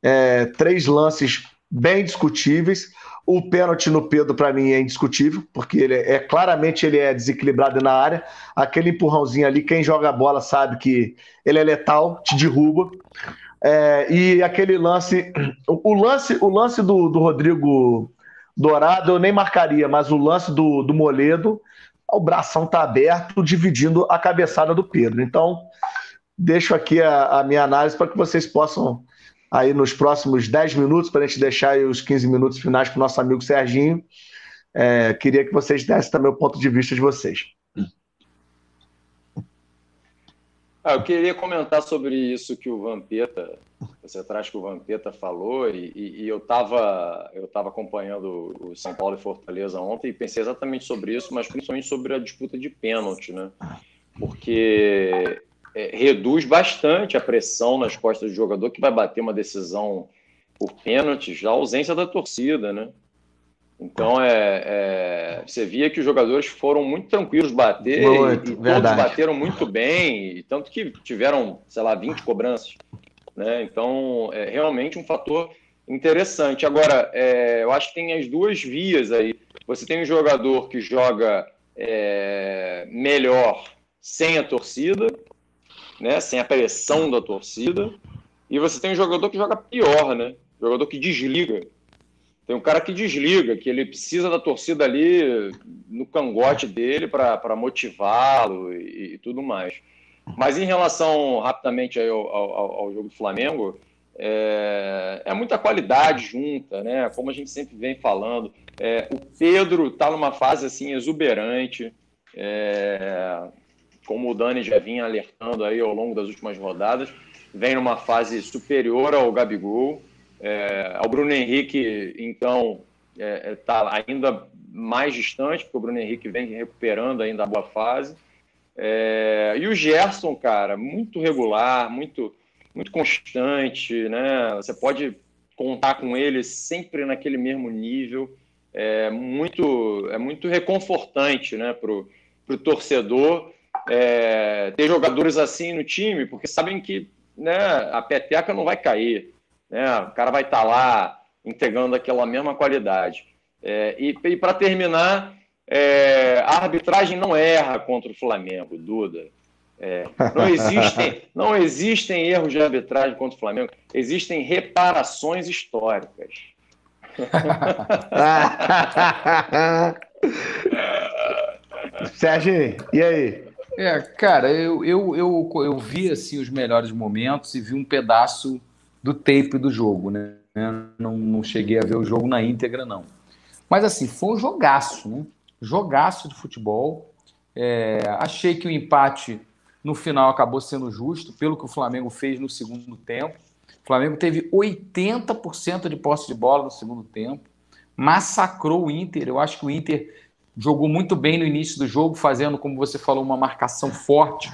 é, três lances bem discutíveis. O pênalti no Pedro, para mim, é indiscutível, porque ele é, é, claramente ele é desequilibrado na área. Aquele empurrãozinho ali, quem joga a bola sabe que ele é letal, te derruba. É, e aquele lance, o, lance, o lance do, do, Rodrigo Dourado eu nem marcaria, mas o lance do, do Moledo, o bração tá aberto, dividindo a cabeçada do Pedro. Então, deixo aqui a, a minha análise para que vocês possam aí nos próximos 10 minutos, para a gente deixar os 15 minutos finais para o nosso amigo Serginho. É, queria que vocês dessem também o ponto de vista de vocês. Ah, eu queria comentar sobre isso que o Vampeta, você traz que o Vampeta falou, e, e, e eu estava eu tava acompanhando o São Paulo e Fortaleza ontem e pensei exatamente sobre isso, mas principalmente sobre a disputa de pênalti, né? Porque é, reduz bastante a pressão nas costas do jogador que vai bater uma decisão por pênaltis, a ausência da torcida, né? Então é, é, você via que os jogadores foram muito tranquilos bater muito, e, e todos bateram muito bem, e tanto que tiveram, sei lá, 20 cobranças. Né? Então é realmente um fator interessante. Agora, é, eu acho que tem as duas vias aí. Você tem um jogador que joga é, melhor sem a torcida, né, sem a pressão da torcida, e você tem um jogador que joga pior, né? Jogador que desliga. tem um cara que desliga, que ele precisa da torcida ali no cangote dele para motivá-lo e, e, tudo mais. Mas em relação, rapidamente, ao, ao, ao jogo do Flamengo, é, é, muita qualidade junta, né? Como a gente sempre vem falando. É, o Pedro está numa fase assim exuberante, é, como o Dani já vinha alertando aí ao longo das últimas rodadas, vem numa fase superior ao Gabigol. É, ao Bruno Henrique, então, está é, é tá ainda mais distante, porque o Bruno Henrique vem recuperando ainda a boa fase. É, e o Gerson, cara, muito regular, muito, muito constante, né? Você pode contar com ele sempre naquele mesmo nível. É muito, é muito reconfortante né, para o torcedor é, ter jogadores assim no time, porque sabem que né, a peteca não vai cair. Né? O cara vai estar tá lá entregando aquela mesma qualidade. É, e, e para terminar, é, a arbitragem não erra contra o Flamengo, Duda. É, não, existem, não existem erros de arbitragem contra o Flamengo, existem reparações históricas. Sérgio, e aí? É, cara, eu, eu, eu, eu vi assim, os melhores momentos e vi um pedaço do tape do jogo, né? Não, não cheguei a ver o jogo na íntegra, não. Mas assim, foi um jogaço, né? Jogaço de futebol. É, achei que o empate no final acabou sendo justo, pelo que o Flamengo fez no segundo tempo. O Flamengo teve 80% de posse de bola no segundo tempo, massacrou o Inter. Eu acho que o Inter jogou muito bem no início do jogo, fazendo, como você falou, uma marcação forte,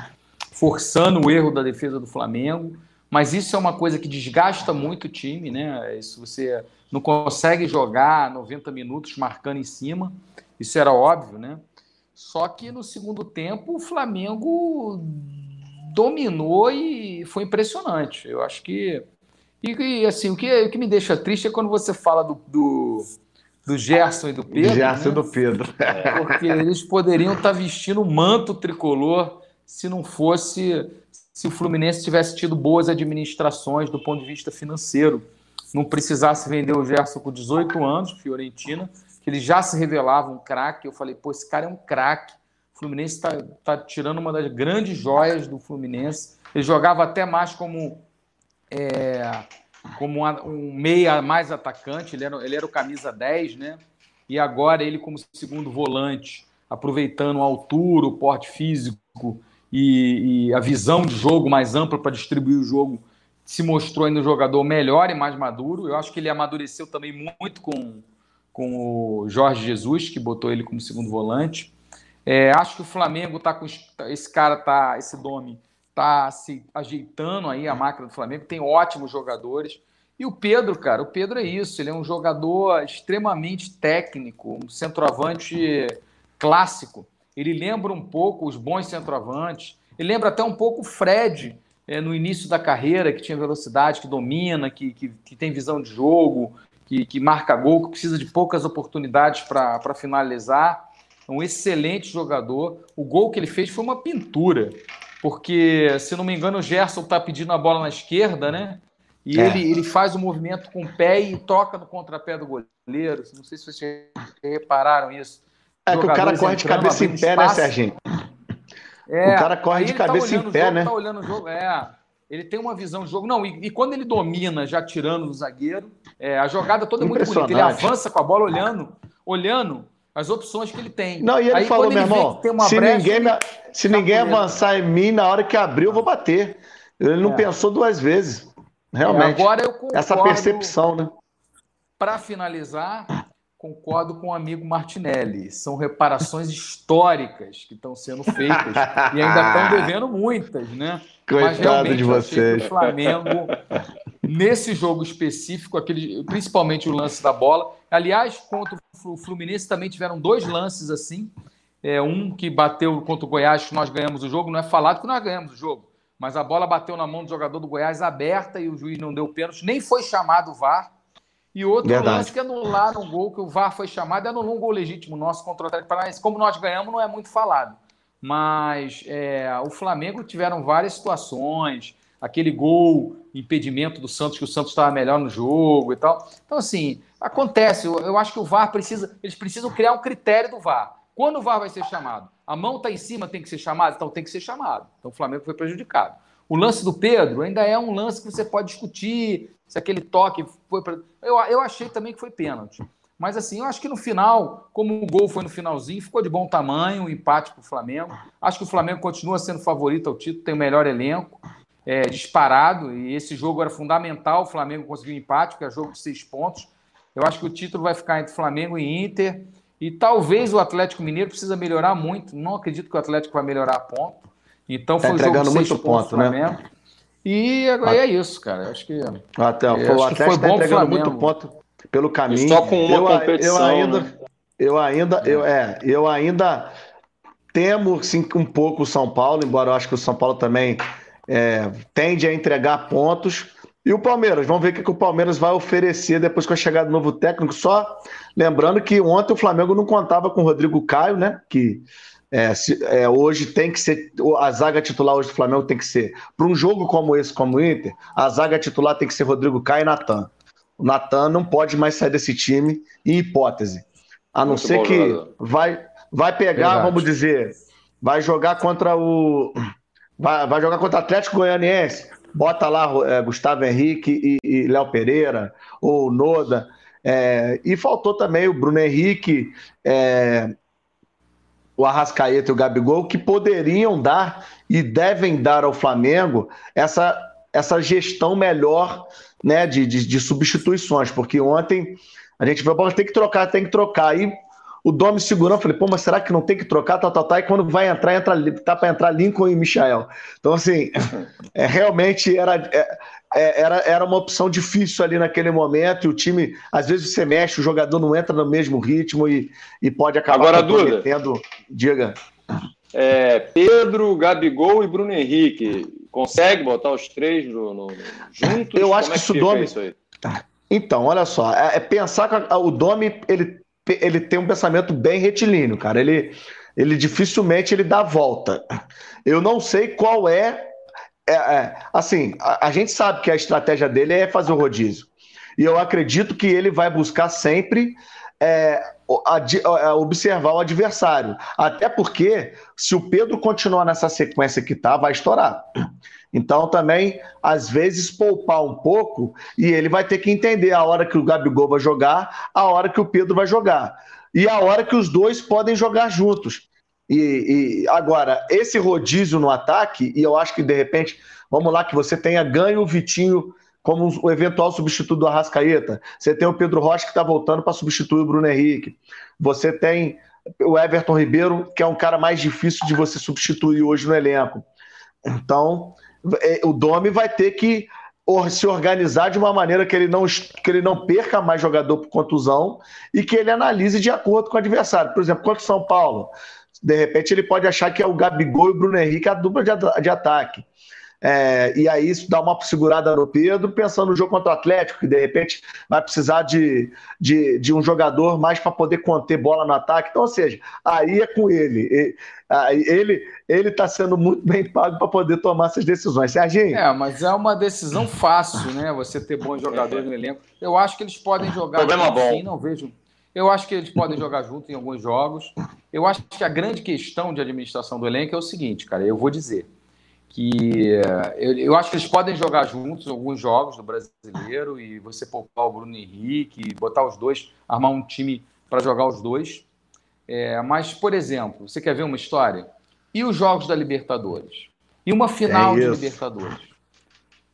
forçando o erro da defesa do Flamengo mas isso é uma coisa que desgasta muito o time, né? Isso você não consegue jogar 90 minutos marcando em cima, isso era óbvio, né? Só que no segundo tempo o Flamengo dominou e foi impressionante. Eu acho que. E, assim, o que, o que me deixa triste é quando você fala do, do, do Gerson e do Pedro. Gerson né? e do Pedro. Porque eles poderiam estar vestindo o manto tricolor se não fosse se o Fluminense tivesse tido boas administrações do ponto de vista financeiro, não precisasse vender o Gerson com 18 anos, Fiorentina, que ele já se revelava um craque. Eu falei, pô, esse cara é um craque. O Fluminense está tá tirando uma das grandes joias do Fluminense. Ele jogava até mais como, é, como um meia mais atacante, ele era, ele era o camisa 10, né? E agora ele, como segundo volante, aproveitando a altura, o porte físico e, e a visão de jogo mais ampla para distribuir o jogo se mostrou ainda um jogador melhor e mais maduro. Eu acho que ele amadureceu também muito com, com o Jorge Jesus, que botou ele como segundo volante. É, acho que o Flamengo tá com esse cara tá esse Domi tá se ajeitando aí a máquina do Flamengo, tem ótimos jogadores. E o Pedro, cara, o Pedro é isso, ele é um jogador extremamente técnico, um centroavante clássico. Ele lembra um pouco os bons centroavantes. Ele lembra até um pouco o Fred é, no início da carreira, que tinha velocidade, que domina, que, que, que tem visão de jogo, que, que, marca gol, que precisa de poucas oportunidades para finalizar. É um excelente jogador. O gol que ele fez foi uma pintura, porque, se não me engano, o Gerson está pedindo a bola na esquerda, né? E é. ele, ele faz o movimento com o pé e toca no contrapé do goleiro. Não sei se vocês repararam isso. É que o cara corre de cabeça em pé, né, né, Serginho? É, o cara corre de tá cabeça tá em pé, jogo, né? Tá olhando o jogo, é. Ele tem uma visão de jogo. Não, e, e quando ele domina, já tirando o zagueiro, é, a jogada toda é muito bonita. Ele avança com a bola olhando, olhando as opções que ele tem. Não, e ele Aí, falou, meu irmão, se, brecha, ninguém, se ninguém avançar em mim, na hora que abrir, eu vou bater. Ele não é. pensou duas vezes. Realmente. agora eu concordo, Essa percepção, né? Para finalizar, concordo com o amigo Martinelli. São reparações históricas que estão sendo feitas e ainda estão devendo muitas, né? Coitado Mas de vocês. O Flamengo, nesse jogo específico, aquele, principalmente o lance da bola. Aliás, contra o Fluminense também tiveram dois lances assim. É, um que bateu contra o Goiás, que nós ganhamos o jogo. Não é falado que nós ganhamos o jogo. Mas a bola bateu na mão do jogador do Goiás aberta e o juiz não deu pênalti. Nem foi chamado o VAR. E outro Verdade. lance que anularam um gol que o VAR foi chamado anulou um gol legítimo nosso contra o Atlético Paranaense. Como nós ganhamos, não é muito falado. Mas é, o Flamengo tiveram várias situações, aquele gol, impedimento do Santos, que o Santos estava melhor no jogo e tal. Então, assim, Acontece, eu, eu acho que o VAR precisa, eles precisam criar um critério do VAR. Quando o VAR vai ser chamado? A mão está em cima, tem que ser chamado? Então tem que ser chamado. Então o Flamengo foi prejudicado. O lance do Pedro ainda é um lance que você pode discutir se aquele toque foi. Pra... Eu, eu achei também que foi pênalti. Mas assim, eu acho que no final, como o gol foi no finalzinho, ficou de bom tamanho, um empate para o Flamengo. Acho que o Flamengo continua sendo favorito ao título, tem o melhor elenco, é, disparado, e esse jogo era fundamental. O Flamengo conseguiu um empate, porque é jogo de seis pontos. Eu acho que o título vai ficar entre Flamengo e Inter. E talvez o Atlético Mineiro precisa melhorar muito. Não acredito que o Atlético vai melhorar a ponto. Então tá foi tá um jogo muito ponto, né? E agora é isso, cara. Acho que até o Atlético está entregando muito ponto pelo caminho. só com uma eu, competição. Eu ainda, né? eu ainda, é. eu é, eu ainda temo sim um pouco o São Paulo, embora eu acho que o São Paulo também é, tende a entregar pontos. E o Palmeiras, vamos ver o que, que o Palmeiras vai oferecer depois com a chegada do novo técnico. Só lembrando que ontem o Flamengo não contava com o Rodrigo Caio, né? Que é, se, é, hoje tem que ser. A zaga titular hoje do Flamengo tem que ser. Para um jogo como esse, como o Inter, a zaga titular tem que ser Rodrigo Caio e Natan. O Natan não pode mais sair desse time, em hipótese. A não Muito ser que vai, vai pegar, Verdade. vamos dizer, vai jogar contra o. Vai, vai jogar contra o Atlético Goianiense bota lá é, Gustavo Henrique e, e Léo Pereira, ou Noda. É, e faltou também o Bruno Henrique, é, o Arrascaeta e o Gabigol, que poderiam dar e devem dar ao Flamengo essa, essa gestão melhor né, de, de, de substituições, porque ontem a gente viu, tem que trocar, tem que trocar. Aí o Domi segurou, falei, pô, mas será que não tem que trocar, tal, tal, tal, e quando vai entrar, entra, tá para entrar Lincoln e Michael. Então, assim, é, realmente era, é, é, era, era uma opção difícil ali naquele momento, e o time, às vezes você mexe, o jogador não entra no mesmo ritmo e, e pode acabar Agora. Duda, Diga. É, Pedro, Gabigol e Bruno Henrique, consegue botar os três no, no juntos? Eu acho Como que, é que isso Domi... Isso aí? Então, olha só, é, é pensar que o Domi ele ele tem um pensamento bem retilíneo, cara. Ele, ele dificilmente ele dá volta. Eu não sei qual é. É, é assim, a, a, gente sabe que a estratégia dele é fazer o rodízio. E eu acredito que ele vai buscar sempre é, a, a, observar o adversário. Até porque, se o Pedro continuar nessa sequência que tá, vai estourar. Então, também, às vezes, poupar um pouco e ele vai ter que entender a hora que o Gabigol vai jogar, a hora que o Pedro vai jogar. E a hora que os dois podem jogar juntos. E, e agora, esse rodízio no ataque, e eu acho que de repente, vamos lá, que você tenha ganho o Vitinho como o eventual substituto do Arrascaeta. Você tem o Pedro Rocha que está voltando para substituir o Bruno Henrique. Você tem o Everton Ribeiro, que é um cara mais difícil de você substituir hoje no elenco. Então, é, o Domi vai ter que se organizar de uma maneira que ele não, que ele não perca mais jogador por contusão e que ele analise de acordo com o adversário. Por exemplo, contra o São Paulo, de repente ele pode achar que é o Gabigol e o Bruno Henrique a dupla de, de ataque. É, e aí isso dá uma segurada no Pedro, pensando no jogo contra o Atlético, que de repente vai precisar de, de, de um jogador mais para poder conter bola no ataque. Então, ou seja, aí é com ele. Ele ele está sendo muito bem pago para poder tomar essas decisões. Serginho? É, mas é uma decisão fácil, né? Você ter bons jogadores no elenco. Eu acho que eles podem jogar. Problema bom. Sim, não vejo. Eu acho que eles podem jogar junto em alguns jogos. Eu acho que a grande questão de administração do elenco é o seguinte, cara. Eu vou dizer que eu, eu, acho que eles podem jogar juntos alguns jogos do brasileiro e você poupar o Bruno Henrique, botar os dois, armar um time para jogar os dois. É, mas, por exemplo, você quer ver uma história? E os jogos da Libertadores? E uma final é de Libertadores?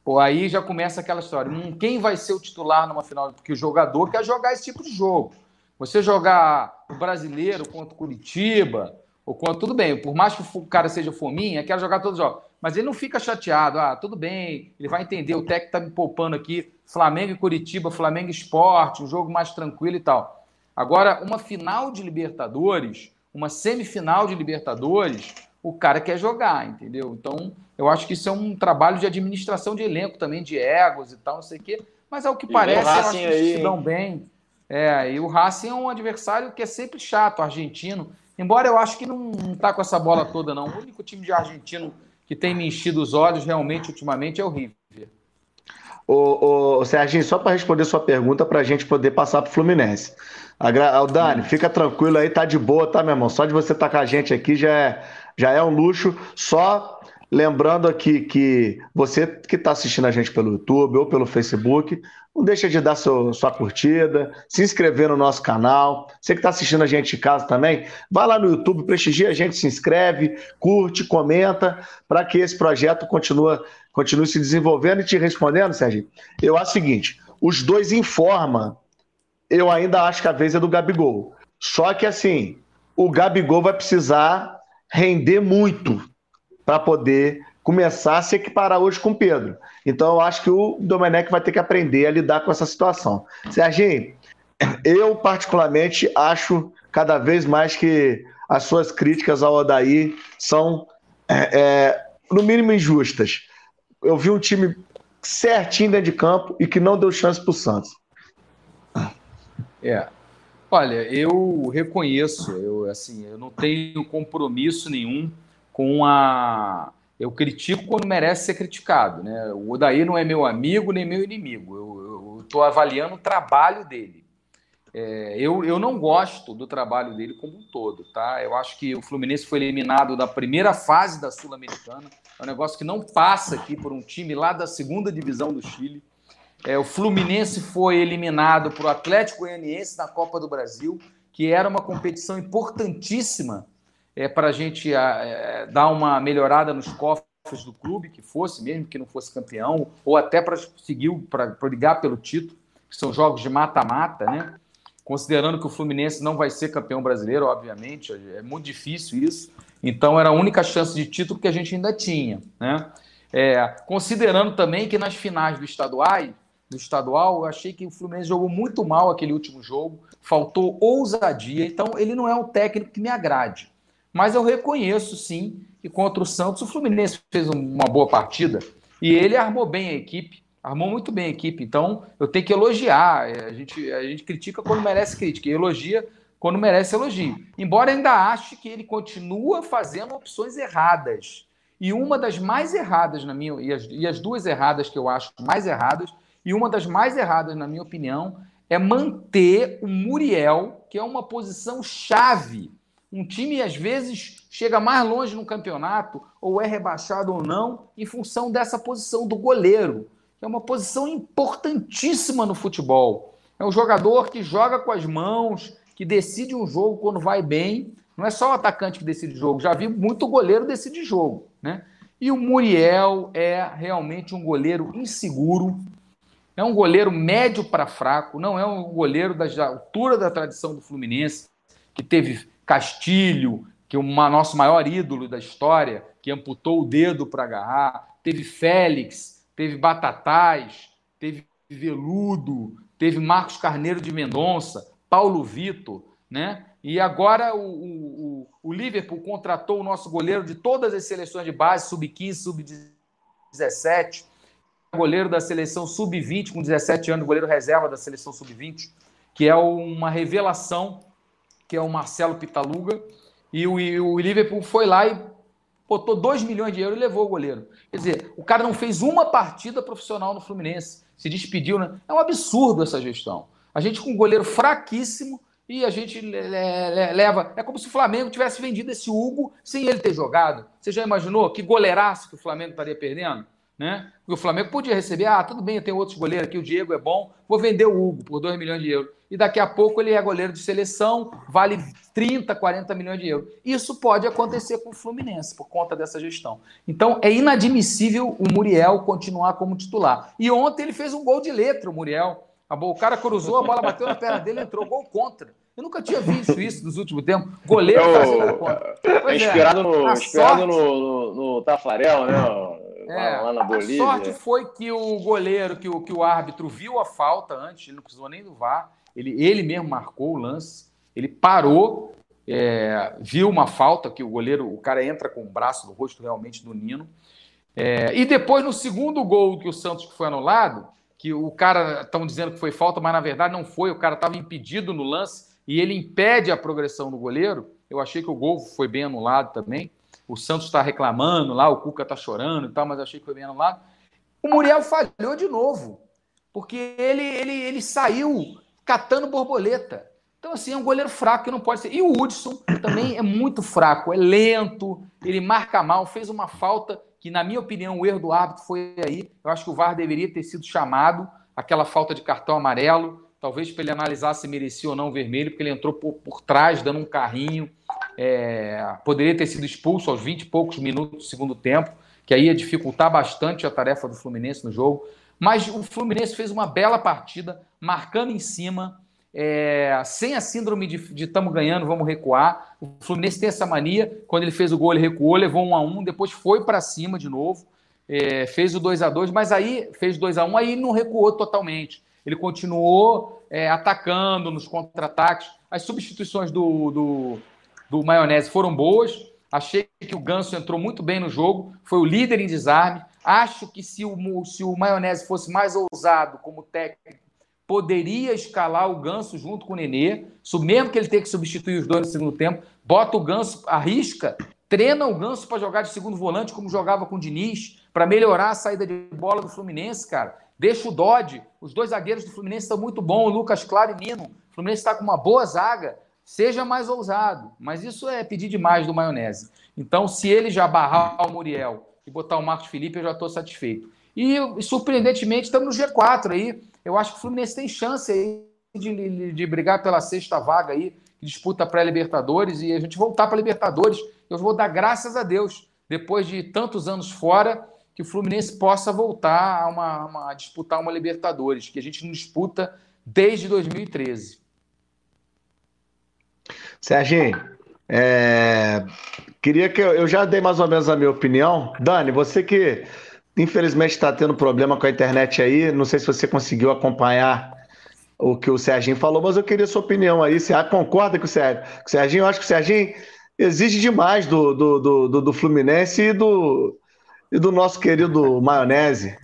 Pô, aí já começa aquela história. Hum, quem vai ser o titular numa final? Porque o jogador quer jogar esse tipo de jogo. Você jogar o brasileiro contra o Curitiba, ou contra. Tudo bem, por mais que o cara seja fominha, quer jogar todos os jogos. Mas ele não fica chateado. Ah, tudo bem, ele vai entender. O técnico está me poupando aqui. Flamengo e Curitiba, Flamengo Esporte, um jogo mais tranquilo e tal. Agora, uma final de Libertadores, uma semifinal de Libertadores, o cara quer jogar, entendeu? Então, eu acho que isso é um trabalho de administração de elenco também, de egos e tal, não sei o quê. Mas é o que e parece, eu acho que eles se dão bem. É, e o Racing é um adversário que é sempre chato, argentino. Embora eu acho que não, tá com essa bola toda, não. O único time de argentino que tem me enchido os olhos realmente ultimamente é o River. Ô, ô, Serginho, só para responder sua pergunta, para a gente poder passar para o Fluminense. O Dani, fica tranquilo aí, tá de boa, tá, meu irmão? Só de você estar tá com a gente aqui já é, já é um luxo. Só lembrando aqui que você que está assistindo a gente pelo YouTube ou pelo Facebook, não deixa de dar seu, sua curtida, se inscrever no nosso canal. Você que está assistindo a gente em casa também, vai lá no YouTube, prestigia a gente, se inscreve, curte, comenta, para que esse projeto continue, continue se desenvolvendo e te respondendo, Sérgio. Eu acho o seguinte: os dois informam, eu ainda acho que a vez é do Gabigol. Só que assim, o Gabigol vai precisar render muito para poder começar a se equiparar hoje com o Pedro. Então eu acho que o Domenech vai ter que aprender a lidar com essa situação. Serginho, eu particularmente acho cada vez mais que as suas críticas ao Odaí são, é, é, no mínimo, injustas. Eu vi um time certinho dentro de campo e que não deu chance para o Santos. É. Olha, eu reconheço, eu assim, eu não tenho compromisso nenhum com a eu critico quando merece ser criticado. Né? O Odaí não é meu amigo nem meu inimigo. Eu estou avaliando o trabalho dele. É, eu, eu não gosto do trabalho dele como um todo. Tá? Eu acho que o Fluminense foi eliminado da primeira fase da Sul-Americana. É um negócio que não passa aqui por um time lá da segunda divisão do Chile. É, o Fluminense foi eliminado para o Atlético Goianiense na Copa do Brasil, que era uma competição importantíssima é, para a gente é, dar uma melhorada nos cofres do clube, que fosse, mesmo que não fosse campeão, ou até para seguir, para brigar pelo título, que são jogos de mata-mata, né? Considerando que o Fluminense não vai ser campeão brasileiro, obviamente, é muito difícil isso. Então era a única chance de título que a gente ainda tinha, né? É, considerando também que nas finais do estadual, do estadual, eu achei que o Fluminense jogou muito mal aquele último jogo, faltou ousadia, então ele não é um técnico que me agrade. Mas eu reconheço, sim, que contra o Santos o Fluminense fez uma boa partida e ele armou bem a equipe, armou muito bem a equipe. Então eu tenho que elogiar. É, a gente, a gente critica quando merece crítica, e elogia quando merece elogio. Embora ainda ache que ele continua fazendo opções erradas. E uma das mais erradas, na minha e as, e as duas erradas que eu acho mais erradas, e uma das mais erradas, na minha opinião, é manter o Muriel, que é uma posição chave um time, às vezes, chega mais longe no campeonato, ou é rebaixado ou não, em função dessa posição do goleiro, que é uma posição importantíssima no futebol. É um jogador que joga com as mãos, que decide um jogo quando vai bem. Não é só o atacante que decide jogo, já vi muito goleiro decidir jogo. Né? E o Muriel é realmente um goleiro inseguro, é um goleiro médio para fraco, não é um goleiro da altura da tradição do Fluminense, que teve Castilho, que é o nosso maior ídolo da história, que amputou o dedo para agarrar, teve Félix, teve Batatais, teve Veludo, teve Marcos Carneiro de Mendonça, Paulo Vitor, né? E agora o, o, o Liverpool contratou o nosso goleiro de todas as seleções de base, sub-15, sub-17, goleiro da seleção sub-20, com 17 anos, goleiro reserva da seleção sub-20, que é uma revelação que é o Marcelo Pitaluga, e o, e o Liverpool foi lá e botou 2 milhões de euros e levou o goleiro. Quer dizer, o cara não fez uma partida profissional no Fluminense, se despediu, né? É um absurdo essa gestão. A gente com um goleiro fraquíssimo e a gente leva. É como se o Flamengo tivesse vendido esse Hugo sem ele ter jogado. Você já imaginou que goleiraço que o Flamengo estaria perdendo? Né? Porque o Flamengo podia receber, ah, tudo bem, eu tenho outros goleiros aqui, o Diego é bom, vou vender o Hugo por 2 milhões de euros. E daqui a pouco ele é goleiro de seleção, vale 30, 40 milhões de euros. Isso pode acontecer com o Fluminense, por conta dessa gestão. Então é inadmissível o Muriel continuar como titular. E ontem ele fez um gol de letra, o Muriel. O cara cruzou, a bola bateu na perna dele, entrou gol contra. Eu nunca tinha visto isso nos últimos tempos. Goleiro Eu, fazendo contra. É, inspirado, é, no, inspirado no, no, no Tafarel, né? É, lá na Bolívia. A sorte foi que o goleiro, que o, que o árbitro viu a falta antes, ele não precisou nem do VAR, ele, ele mesmo marcou o lance, ele parou, é, viu uma falta, que o goleiro, o cara entra com o braço no rosto realmente do Nino. É, e depois, no segundo gol que o Santos foi anulado, que o cara estão dizendo que foi falta, mas na verdade não foi, o cara estava impedido no lance e ele impede a progressão do goleiro. Eu achei que o gol foi bem anulado também o Santos está reclamando lá, o Cuca está chorando e tal, mas achei que foi bem anulado. O Muriel falhou de novo, porque ele, ele, ele saiu catando borboleta. Então, assim, é um goleiro fraco que não pode ser. E o Hudson também é muito fraco, é lento, ele marca mal, fez uma falta que, na minha opinião, o erro do árbitro foi aí. Eu acho que o VAR deveria ter sido chamado, aquela falta de cartão amarelo, talvez para ele analisar se merecia ou não vermelho, porque ele entrou por, por trás, dando um carrinho. É, poderia ter sido expulso aos 20 e poucos minutos do segundo tempo, que aí ia dificultar bastante a tarefa do Fluminense no jogo. Mas o Fluminense fez uma bela partida, marcando em cima, é, sem a síndrome de estamos ganhando, vamos recuar. O Fluminense tem essa mania. Quando ele fez o gol, ele recuou, levou um a um, depois foi para cima de novo, é, fez o 2 a 2 mas aí fez 2 a 1 aí não recuou totalmente. Ele continuou é, atacando nos contra-ataques. As substituições do, do, do Maionese foram boas. Achei que o Ganso entrou muito bem no jogo, foi o líder em desarme. Acho que se o, se o Maionese fosse mais ousado como técnico, poderia escalar o Ganso junto com o Nenê, mesmo que ele tenha que substituir os dois no segundo tempo, bota o Ganso, arrisca, treina o Ganso para jogar de segundo volante, como jogava com o Diniz, para melhorar a saída de bola do Fluminense, cara. Deixa o Dodge, os dois zagueiros do Fluminense estão muito bons, o Lucas Claro e Nino. O Fluminense está com uma boa zaga, seja mais ousado. Mas isso é pedir demais do maionese. Então, se ele já barrar o Muriel e botar o Marcos Felipe, eu já estou satisfeito. E, surpreendentemente, estamos no G4 aí. Eu acho que o Fluminense tem chance aí de, de, brigar pela sexta vaga aí, disputa pré-Libertadores, e a gente voltar para Libertadores. Eu vou dar graças a Deus, depois de tantos anos fora, que o Fluminense possa voltar a, uma, uma, a disputar uma Libertadores, que a gente não disputa desde 2013. Serginho, é... queria que eu, eu já dei mais ou menos a minha opinião. Dani, você que Infelizmente está tendo problema com a internet aí. Não sei se você conseguiu acompanhar o que o Serginho falou, mas eu queria sua opinião aí. Você concorda com o, Ser... com o Serginho? Eu acho que o Serginho exige demais do, do, do, do, Fluminense e do, e do nosso querido Maionese.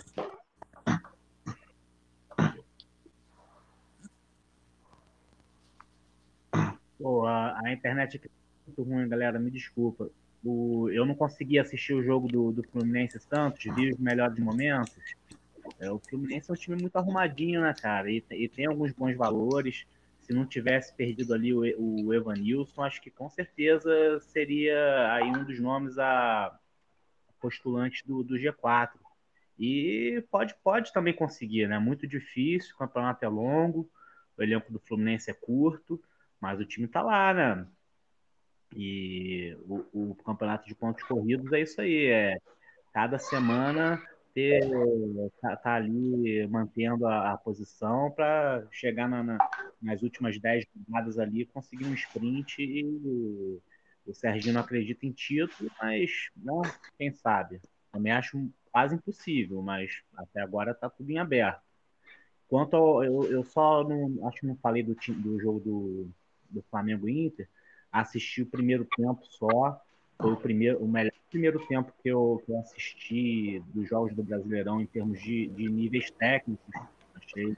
Pô, a, a internet aqui é muito ruim, galera. Me desculpa o, eu não consegui assistir o jogo do, do Fluminense Santos, vi os melhores momentos. É, o Fluminense é um time muito arrumadinho, né, cara? E, e, tem alguns bons valores. Se não tivesse perdido ali o, o Evanilson, acho que com certeza seria aí um dos nomes a postulantes do, do G4. E pode, pode também conseguir, né? Muito difícil, o campeonato é longo, o elenco do Fluminense é curto, mas o time tá lá, né? E o, o, campeonato de pontos corridos é isso aí, é cada semana ter tá, tá ali mantendo a, a posição para chegar na, na, nas últimas 10 rodadas ali conseguir um sprint e o Serginho não acredita em título, mas não, quem sabe. Também acho quase impossível, mas até agora está tudo em aberto. Quanto ao, eu, eu só não acho que não falei do, do jogo do, do Flamengo Inter, assisti o primeiro tempo só. Foi o, primeiro, o melhor primeiro tempo que eu, que eu assisti dos jogos do Brasileirão em termos de, de níveis técnicos. Achei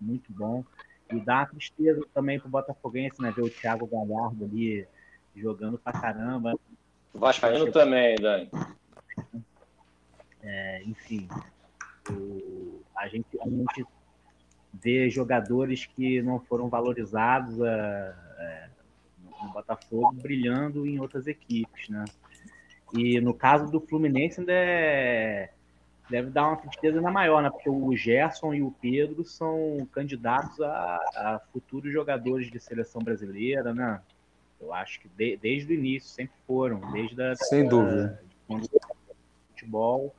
muito bom. E dá uma tristeza também pro Botafoguense, né? Ver o Thiago Galhardo ali jogando pra caramba. O Vascaíno Achei... também, Dani. É, enfim, o, a, gente, a gente vê jogadores que não foram valorizados. É, é, no Botafogo, brilhando em outras equipes, né? E no caso do Fluminense ainda é... deve dar uma tristeza ainda maior, né? Porque o Gerson e o Pedro são candidatos a, a futuros jogadores de seleção brasileira, né? Eu acho que de, desde o início sempre foram, desde a, sem dúvida, quando o futebol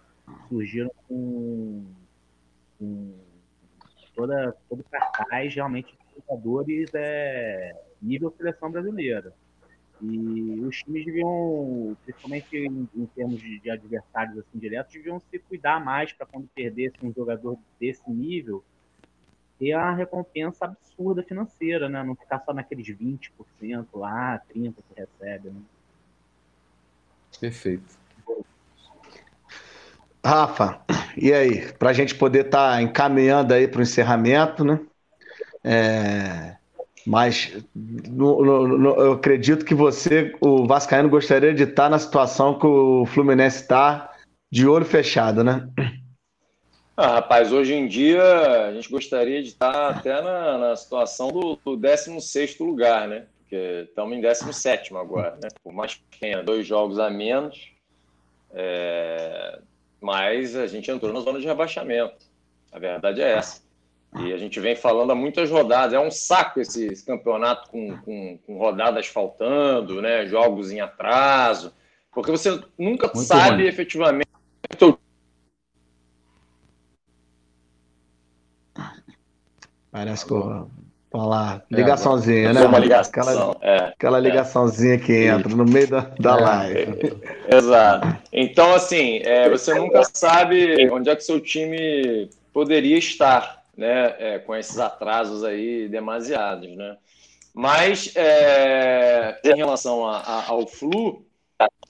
surgiram com, com toda todo cartaz realmente jogadores é nível seleção brasileira. E os times deviam, principalmente em, em termos de, de, adversários assim diretos, deviam se cuidar mais para quando perdesse um jogador desse nível, ter a recompensa absurda financeira, né? Não ficar só naqueles 20% lá, 30% que recebe. Né? Perfeito. Rafa, e aí? Para a gente poder estar tá encaminhando aí para o encerramento, né? É, mas no, no, no, eu acredito que você, o Vascaíno, gostaria de estar na situação que o Fluminense está, de olho fechado, né? Ah, rapaz, hoje em dia a gente gostaria de estar até na, na situação do, do 16 lugar, né? Porque estamos em 17 agora, né? Por mais que tenha dois jogos a menos, é... mas a gente entrou na zona de rebaixamento. A verdade é essa. E a gente vem falando há muitas rodadas. É um saco esse, esse campeonato com, com, com, rodadas faltando, né? jogos em atraso, porque você nunca Muito sabe efetivamente Parece que eu falar ligaçãozinha, é, né? Uma ligação, aquela, é, aquela é. ligaçãozinha que entra no meio da, da é. live. Exato. Então, assim, é, você nunca sabe onde é que seu time poderia estar né, é, com esses atrasos aí demasiados, né? Mas é, em relação a, a, ao flu,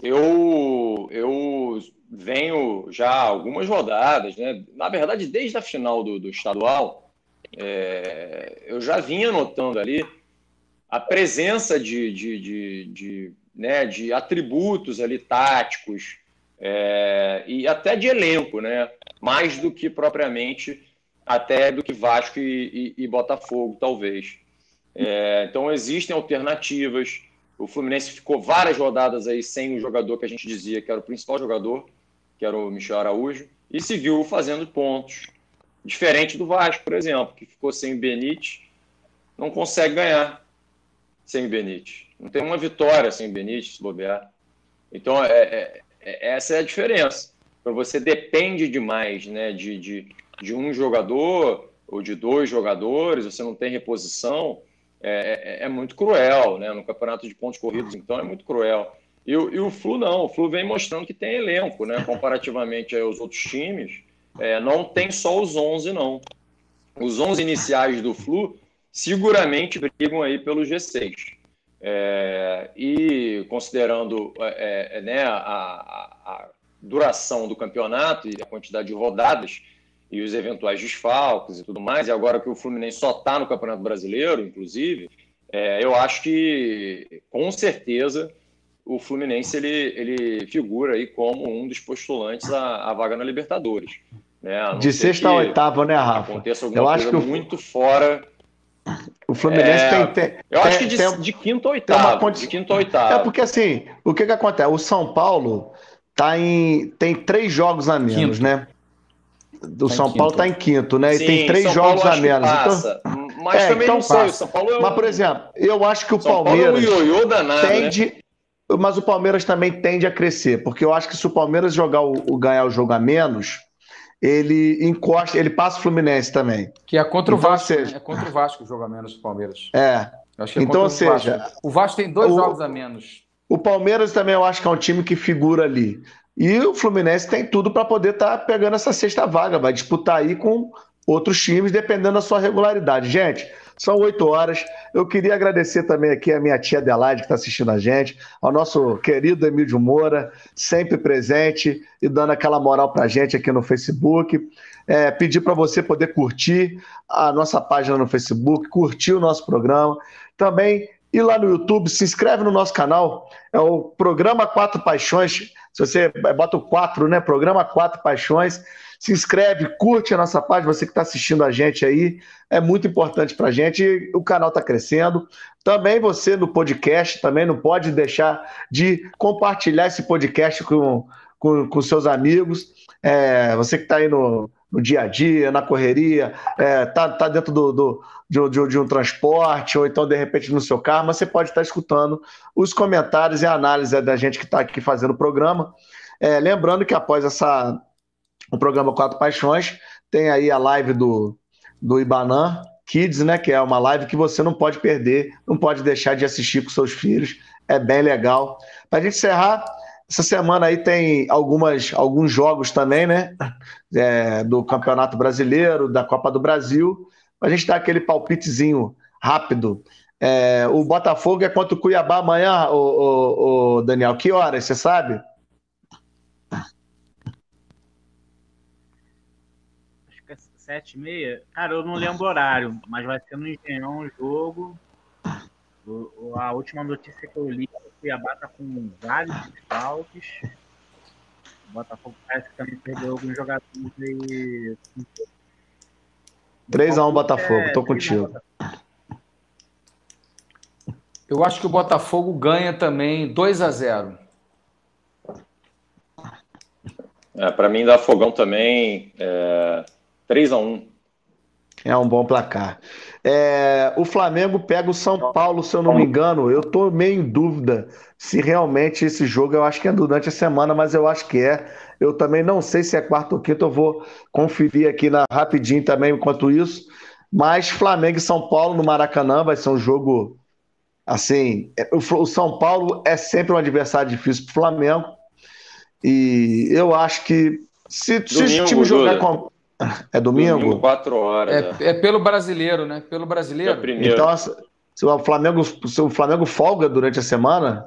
eu, eu venho já algumas rodadas, né? Na verdade, desde a final do, do estadual, é, eu já vinha notando ali a presença de, de, de, de, né, de atributos ali táticos é, e até de elenco, né? Mais do que propriamente até do que Vasco e, e, e Botafogo, talvez. É, então existem alternativas. O Fluminense ficou várias rodadas aí sem o jogador que a gente dizia que era o principal jogador, que era o Michel Araújo, e se viu fazendo pontos. Diferente do Vasco, por exemplo, que ficou sem o Benítez, não consegue ganhar sem o Benítez. Não tem uma vitória sem o Benítez, se bobear. Então, é, é, é essa é a diferença. Então, você depende demais né, de, de, de um jogador ou de dois jogadores, você não tem reposição, é, é, é, muito cruel, né? No campeonato de pontos corridos, então, é muito cruel. E, e, o Flu não, o Flu vem mostrando que tem elenco, né? Comparativamente aos outros times, é, não tem só os 11, não. Os 11 iniciais do Flu seguramente brigam aí pelo G6. É, e considerando é, é né, a, a, a duração do campeonato e a quantidade de rodadas, e os eventuais desfalques e tudo mais, e agora que o Fluminense só está no Campeonato Brasileiro, inclusive, é, eu acho que, com certeza, o Fluminense ele, ele figura aí como um dos postulantes à, à vaga na Libertadores. Né? De sexta a oitava, né, Rafa? Aconteça alguma eu acho que muito fora. O Fluminense é, tem, tem, Eu acho que de, tem, de quinta a oitava. Condi... De quinta a oitava. É porque assim, o que, que acontece? O São Paulo tá em, tem três jogos a menos, quinto. né? do tá São Paulo está em quinto, né? Sim, e tem três São jogos Paulo a menos. Então, mas é, também então não sei. São Paulo é um... Mas, por exemplo, eu acho que o São Palmeiras. Paulo é um ioiô danado, tende. Né? Mas o Palmeiras também tende a crescer, porque eu acho que se o Palmeiras jogar o, o ganhar o jogo a menos, ele encosta, ele passa o Fluminense também. Que é contra o então, Vasco. Seja... Né? É contra o Vasco o jogo a menos o Palmeiras. É. Acho que é então, ou seja, Vasco. o Vasco tem dois o, jogos a menos. O Palmeiras também eu acho que é um time que figura ali. E o Fluminense tem tudo para poder estar tá pegando essa sexta vaga, vai disputar aí com outros times, dependendo da sua regularidade. Gente, são oito horas. Eu queria agradecer também aqui a minha tia Adelaide, que está assistindo a gente, ao nosso querido Emílio Moura, sempre presente e dando aquela moral para a gente aqui no Facebook. É, pedir para você poder curtir a nossa página no Facebook, curtir o nosso programa. Também ir lá no YouTube, se inscreve no nosso canal, é o Programa Quatro Paixões se você bota o 4, né? Programa Quatro Paixões. Se inscreve, curte a nossa página, você que está assistindo a gente aí. É muito importante para a gente. O canal está crescendo. Também você no podcast, também não pode deixar de compartilhar esse podcast com, com, com seus amigos. É, você que está aí no, no dia a dia, na correria, é, tá, tá dentro do, do de, de, de, um transporte, ou então, de repente, no seu carro, mas você pode estar escutando os comentários e a análise da gente que está aqui fazendo o programa. É, lembrando que após essa, o programa Quatro Paixões, tem aí a live do, do Ibanã Kids, né? Que é uma live que você não pode perder, não pode deixar de assistir com seus filhos. É bem legal. Para a gente encerrar, essa semana aí tem algumas, alguns jogos também, né? É, do Campeonato Brasileiro, da Copa do Brasil. A gente dá aquele palpitezinho rápido. É, o Botafogo é contra o Cuiabá amanhã, o, o, o Daniel. Que horas, você sabe? Sete e meia. Cara, eu não lembro o horário, mas vai ser no Engenhão o jogo. O, a última notícia que eu li é que o Cuiabá tá com vários desfalques. O Botafogo parece que também perdeu alguns jogadores e. 3x1 Botafogo, tô É, contigo. Eu acho que o Botafogo ganha também 2 a 0 É, para mim, dá fogão também. É, 3x1. É um bom placar. É, o Flamengo pega o São Paulo, se eu não me engano. Eu tô meio em dúvida se realmente esse jogo, eu acho que é durante a semana, mas eu acho que é. Eu também não sei se é quarta ou quinta, eu vou conferir aqui na, rapidinho também enquanto isso. Mas Flamengo e São Paulo no Maracanã vai ser um jogo assim. é, O, o São Paulo é sempre um adversário difícil para o Flamengo. E eu acho que se, se Domingo, time jogar com. É domingo? Domingo, 4 horas. É, é pelo brasileiro, né? Pelo brasileiro. primeiro. Então, se o Flamengo, se o Flamengo folga durante a semana,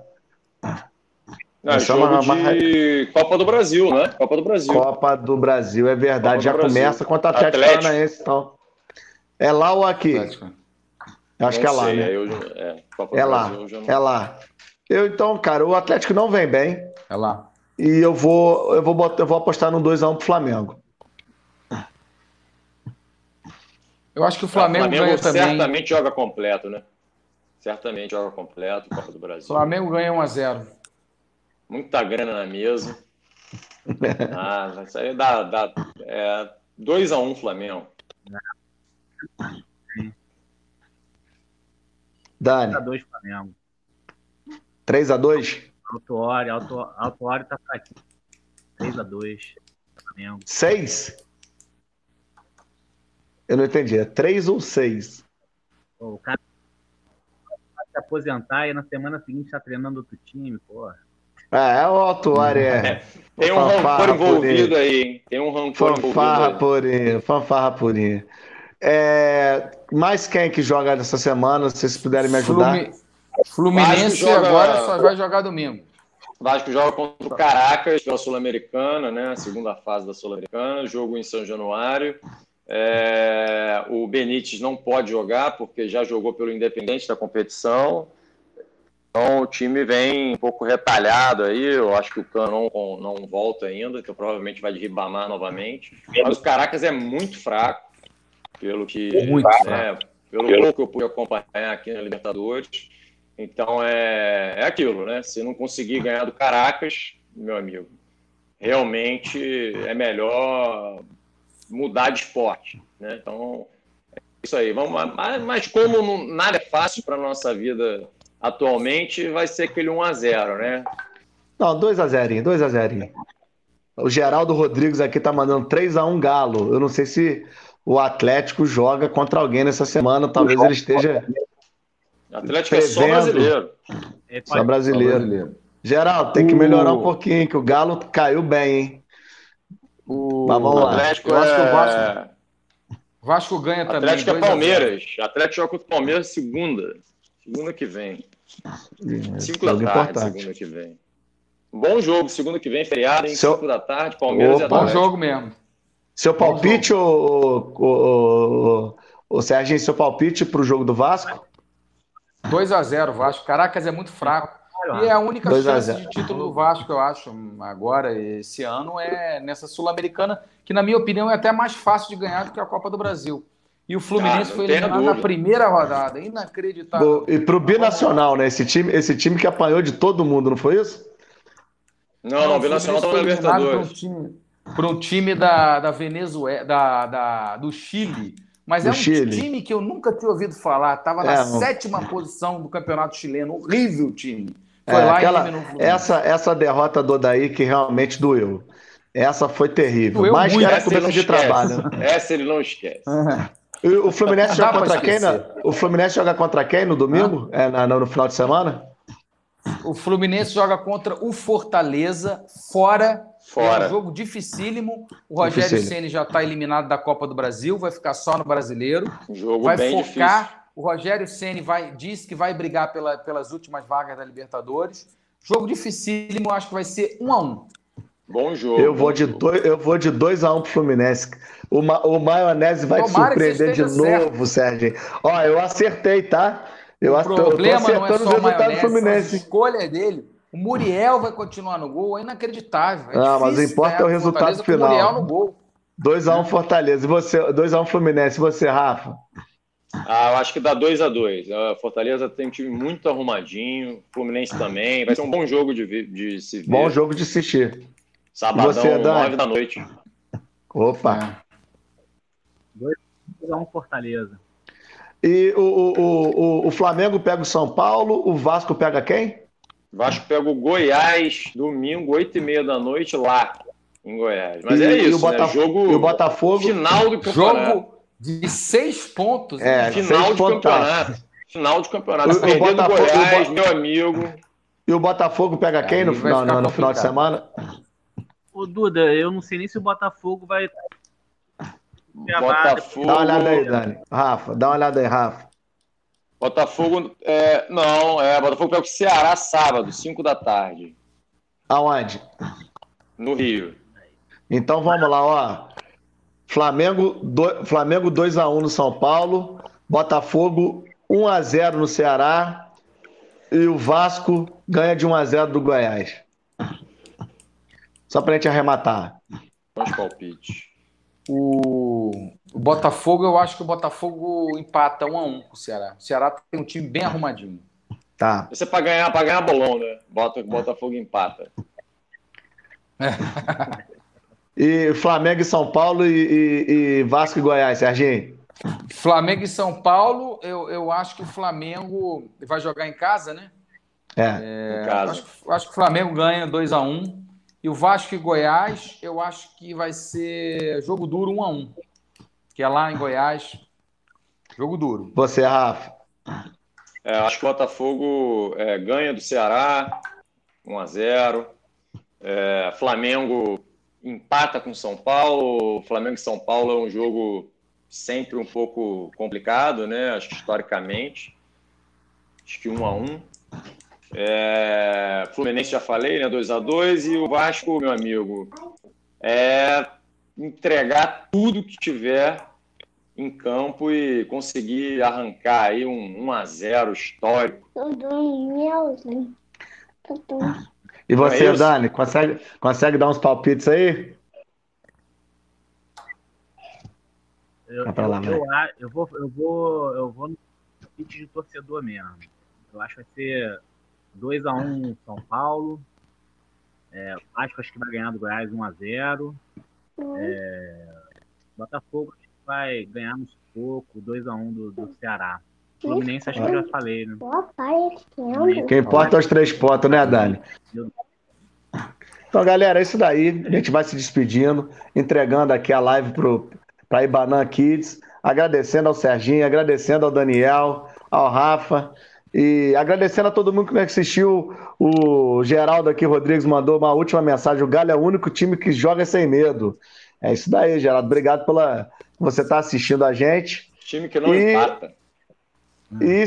Não, é essa é jogo uma- de Copa do Brasil, né? Copa do Brasil. Copa do Brasil, é verdade, já Brasil. começa contra o Atlético Atlético. Paranaense. Então. É lá ou aqui? Atlético. Acho Não que é lá, né? eu é, É lá, não- é lá. Eu, então, cara, o Atlético não vem bem É lá. e eu vou, eu vou, botar, eu vou apostar no 2x1 pro Flamengo. Eu acho que o Flamengo, o Flamengo ganha também. certamente joga completo, né? Certamente joga completo, Copa do O Brasil. Flamengo ganha 1 a 0 Muita grana na mesa. Ah, isso aí dá, dá é, 2x1 Flamengo. Dani, 2 Flamengo. 3x2? Autuori, Autu- Autuori tá fraquinho. 3x2 Flamengo. 6? Eu não entendi. É 3 ou 6? Pô, o cara vai se aposentar e na semana seguinte tá treinando outro time, porra. É, é o Altuari, é. Tem um rancor envolvido aí, hein? Tem um rancor Fanfarra envolvido aí. purinha, fanfarra purinha. É, mais quem que joga nessa semana, se vocês puderem me ajudar? Flumi- Fluminense joga- agora só vai jogar domingo. Vasco joga contra o Caracas pela Sul-Americana, né? Segunda fase da Sul-Americana, jogo em São Januário. É, o Benítez não pode jogar porque já jogou pelo Independente da competição. Então o time vem um pouco retalhado aí. Eu acho que o Cano não, não volta ainda, então provavelmente vai de Ribamar novamente. Mas o Caracas é muito fraco, pelo que Muito né, pelo pouco que eu pude acompanhar aqui na Libertadores. Então é, é aquilo, né? Se não conseguir ganhar do Caracas, meu amigo, realmente é melhor mudar de esporte, né? Então é isso aí. Vamos, mas, mas como não- nada é fácil para nossa vida atualmente, vai ser aquele 1 a 0, né? Não, 2x0, 2x0. O Geraldo Rodrigues aqui tá mandando 3x1 Galo. Eu não sei se o Atlético joga contra alguém nessa semana, talvez ele esteja O Atlético é só Prevendo. brasileiro. Só pode- brasileiro. Geraldo, tem que melhorar um pouquinho, que o Galo caiu bem, hein? O Mas vamos O lá. Atlético Eu acho que o é... Vasco- Vasco ganha também. Atlético é 2 a 0. Palmeiras. Atlético joga contra o Palmeiras segunda. Segunda que vem. 5 da Jogo tarde, importante. segunda que vem. Bom jogo, segunda que vem, feriado, em Seu- 5 da tarde, Palmeiras e Opa. Bom Atlético. jogo mesmo. Seu palpite, ô, ô, ô, Serginho, seu palpite pro jogo do Vasco? 2 a 0 Vasco. Caracas é muito fraco. E é a única 2 a chance 0. de título do Vasco, eu acho, agora, esse ano, é nessa Sul-Americana, que, na minha opinião, é até mais fácil de ganhar do que a Copa do Brasil. E o Fluminense Ah, não foi eliminado na primeira rodada. Inacreditável. Do- e pro Binacional, né? Esse time, esse time que apanhou de todo mundo, não foi isso? Não, não, o Binacional tá na Libertadores. Para um time, pra um time da, da Venezuela, da, da- do Chile. Mas Do é um Chile. time que eu nunca tinha ouvido falar. Estava na É, sétima posição do campeonato chileno. Horrível time. Foi É, lá aquela- e essa, essa derrota do Odaí que realmente doeu. Essa foi terrível. Doeu Mas que muito. era Essa ele começo de trabalho. Essa ele não esquece. O Fluminense joga contra quem? na- O Fluminense joga contra quem no domingo? É, na- no final de semana? O Fluminense joga contra o Fortaleza, fora. É Fora. um jogo dificílimo. O Rogério. Ceni já está eliminado da Copa do Brasil, vai ficar só no brasileiro. Jogo vai bem focar. difícil. O Rogério Ceni vai diz que vai brigar pela- pelas últimas vagas da Libertadores. Jogo dificílimo, acho que vai ser um a um. Bom jogo. Eu vou de jogo. dois, eu vou de 2 a 1 um pro Fluminense. O, Ma, o Maionese vai te Tomara você surpreender de novo, Sérgio. Ó, eu acertei, tá? Eu o ac- eu tô problema não é acertando só o o resultado do maionese, são as Fluminense. escolhas dele. O Muriel vai continuar no gol, é inacreditável. É ah, mas o importa é o resultado final. O Muriel no gol. 2x1 um Fortaleza. E você, 2x1 um Fluminense. E você, Rafa? Ah, eu acho que dá 2 a 2 A Fortaleza tem um time muito arrumadinho, Fluminense também. Vai ser um bom jogo de, de se ver. Bom jogo de assistir. Sabadão, você, 9 da noite. Opa! 2 a 1 Fortaleza. E o, o, o, o Flamengo pega o São Paulo, o Vasco pega quem? Vasco pega o Goiás, domingo, 8 e meia da noite, lá em Goiás. Mas e, é isso, o né? jogo e o Botafogo, final do campeonato. Jogo de seis pontos. É, final seis de campeonato. Final de campeonato. O, o Botafogo, Goiás, meu amigo. E o Botafogo pega quem no, final, no, no final de semana? Ô, Duda, eu não sei nem se o Botafogo vai. Botafogo. Dá uma olhada aí, Dani. Rafa, dá uma olhada aí, Rafa. Botafogo. É, não, é. Botafogo pega o Ceará sábado, 5 da tarde. Aonde? No Rio. Então vamos lá, ó. Flamengo, do, Flamengo 2x1 no São Paulo, Botafogo 1x0 no Ceará e o Vasco ganha de 1x0 do Goiás. Só pra gente arrematar. Os palpites. O, o Botafogo, eu acho que o Botafogo empata 1x1 com o Ceará. O Ceará tem um time bem arrumadinho. Tá. Isso é pra ganhar, pra ganhar bolão, né? Bota, Botafogo empata. E Flamengo e São Paulo e, e, e, Vasco e Goiás, Serginho? Flamengo e São Paulo, eu, eu acho que o Flamengo vai jogar em casa, né? É. é casa. Acho, acho, que o Flamengo ganha 2 a 1 um, E o Vasco e Goiás, eu acho que vai ser jogo duro 1 um a 1 um, Que é lá em Goiás. Jogo duro. Você, Rafa? É, acho que o Botafogo é, ganha do Ceará 1 a 0 é, Flamengo empata com São Paulo. Flamengo e São Paulo é um jogo sempre um pouco complicado, né? Acho que historicamente. Acho que um a um. É... Fluminense já falei, né? 2 a 2 e o Vasco, meu amigo, é entregar tudo que tiver em campo e conseguir arrancar aí um 1 a 0 histórico. E você, é Dani, consegue, consegue dar uns palpites aí? Eu, eu, lá, eu, eu, vou, eu vou, eu vou no palpite de torcedor mesmo. Eu acho que vai ser 2x1 um São Paulo. É, acho, acho que vai ganhar do Goiás 1x0. É, Botafogo acho que vai ganhar no sufoco, 2x1 do, do Ceará. Fluminense, acho que eu já falei, né? Quem importa é os três pontos, né, Dani? Então, galera, é isso daí. A gente vai se despedindo, entregando aqui a live para Ibanã Kids, agradecendo ao Serginho, agradecendo ao Daniel, ao Rafa. E agradecendo a todo mundo que assistiu, o Geraldo aqui, Rodrigues, mandou uma última mensagem. O Galo é o único time que joga sem medo. É isso daí, Geraldo. Obrigado pela você estar tá assistindo a gente. Time que não e... empata. E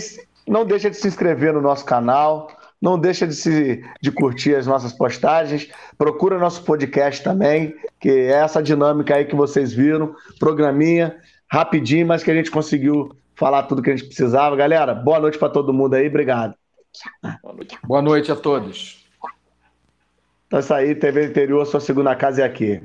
não deixa de se inscrever no nosso canal, não deixa de, se, de curtir as nossas postagens, procura nosso podcast também, que é essa dinâmica aí que vocês viram, programinha, rapidinho, mas que a gente conseguiu falar tudo que a gente precisava. Galera, boa noite para todo mundo aí, obrigado. Boa noite. Boa noite a todos. Então é isso aí, TV Interior, sua segunda casa é aqui.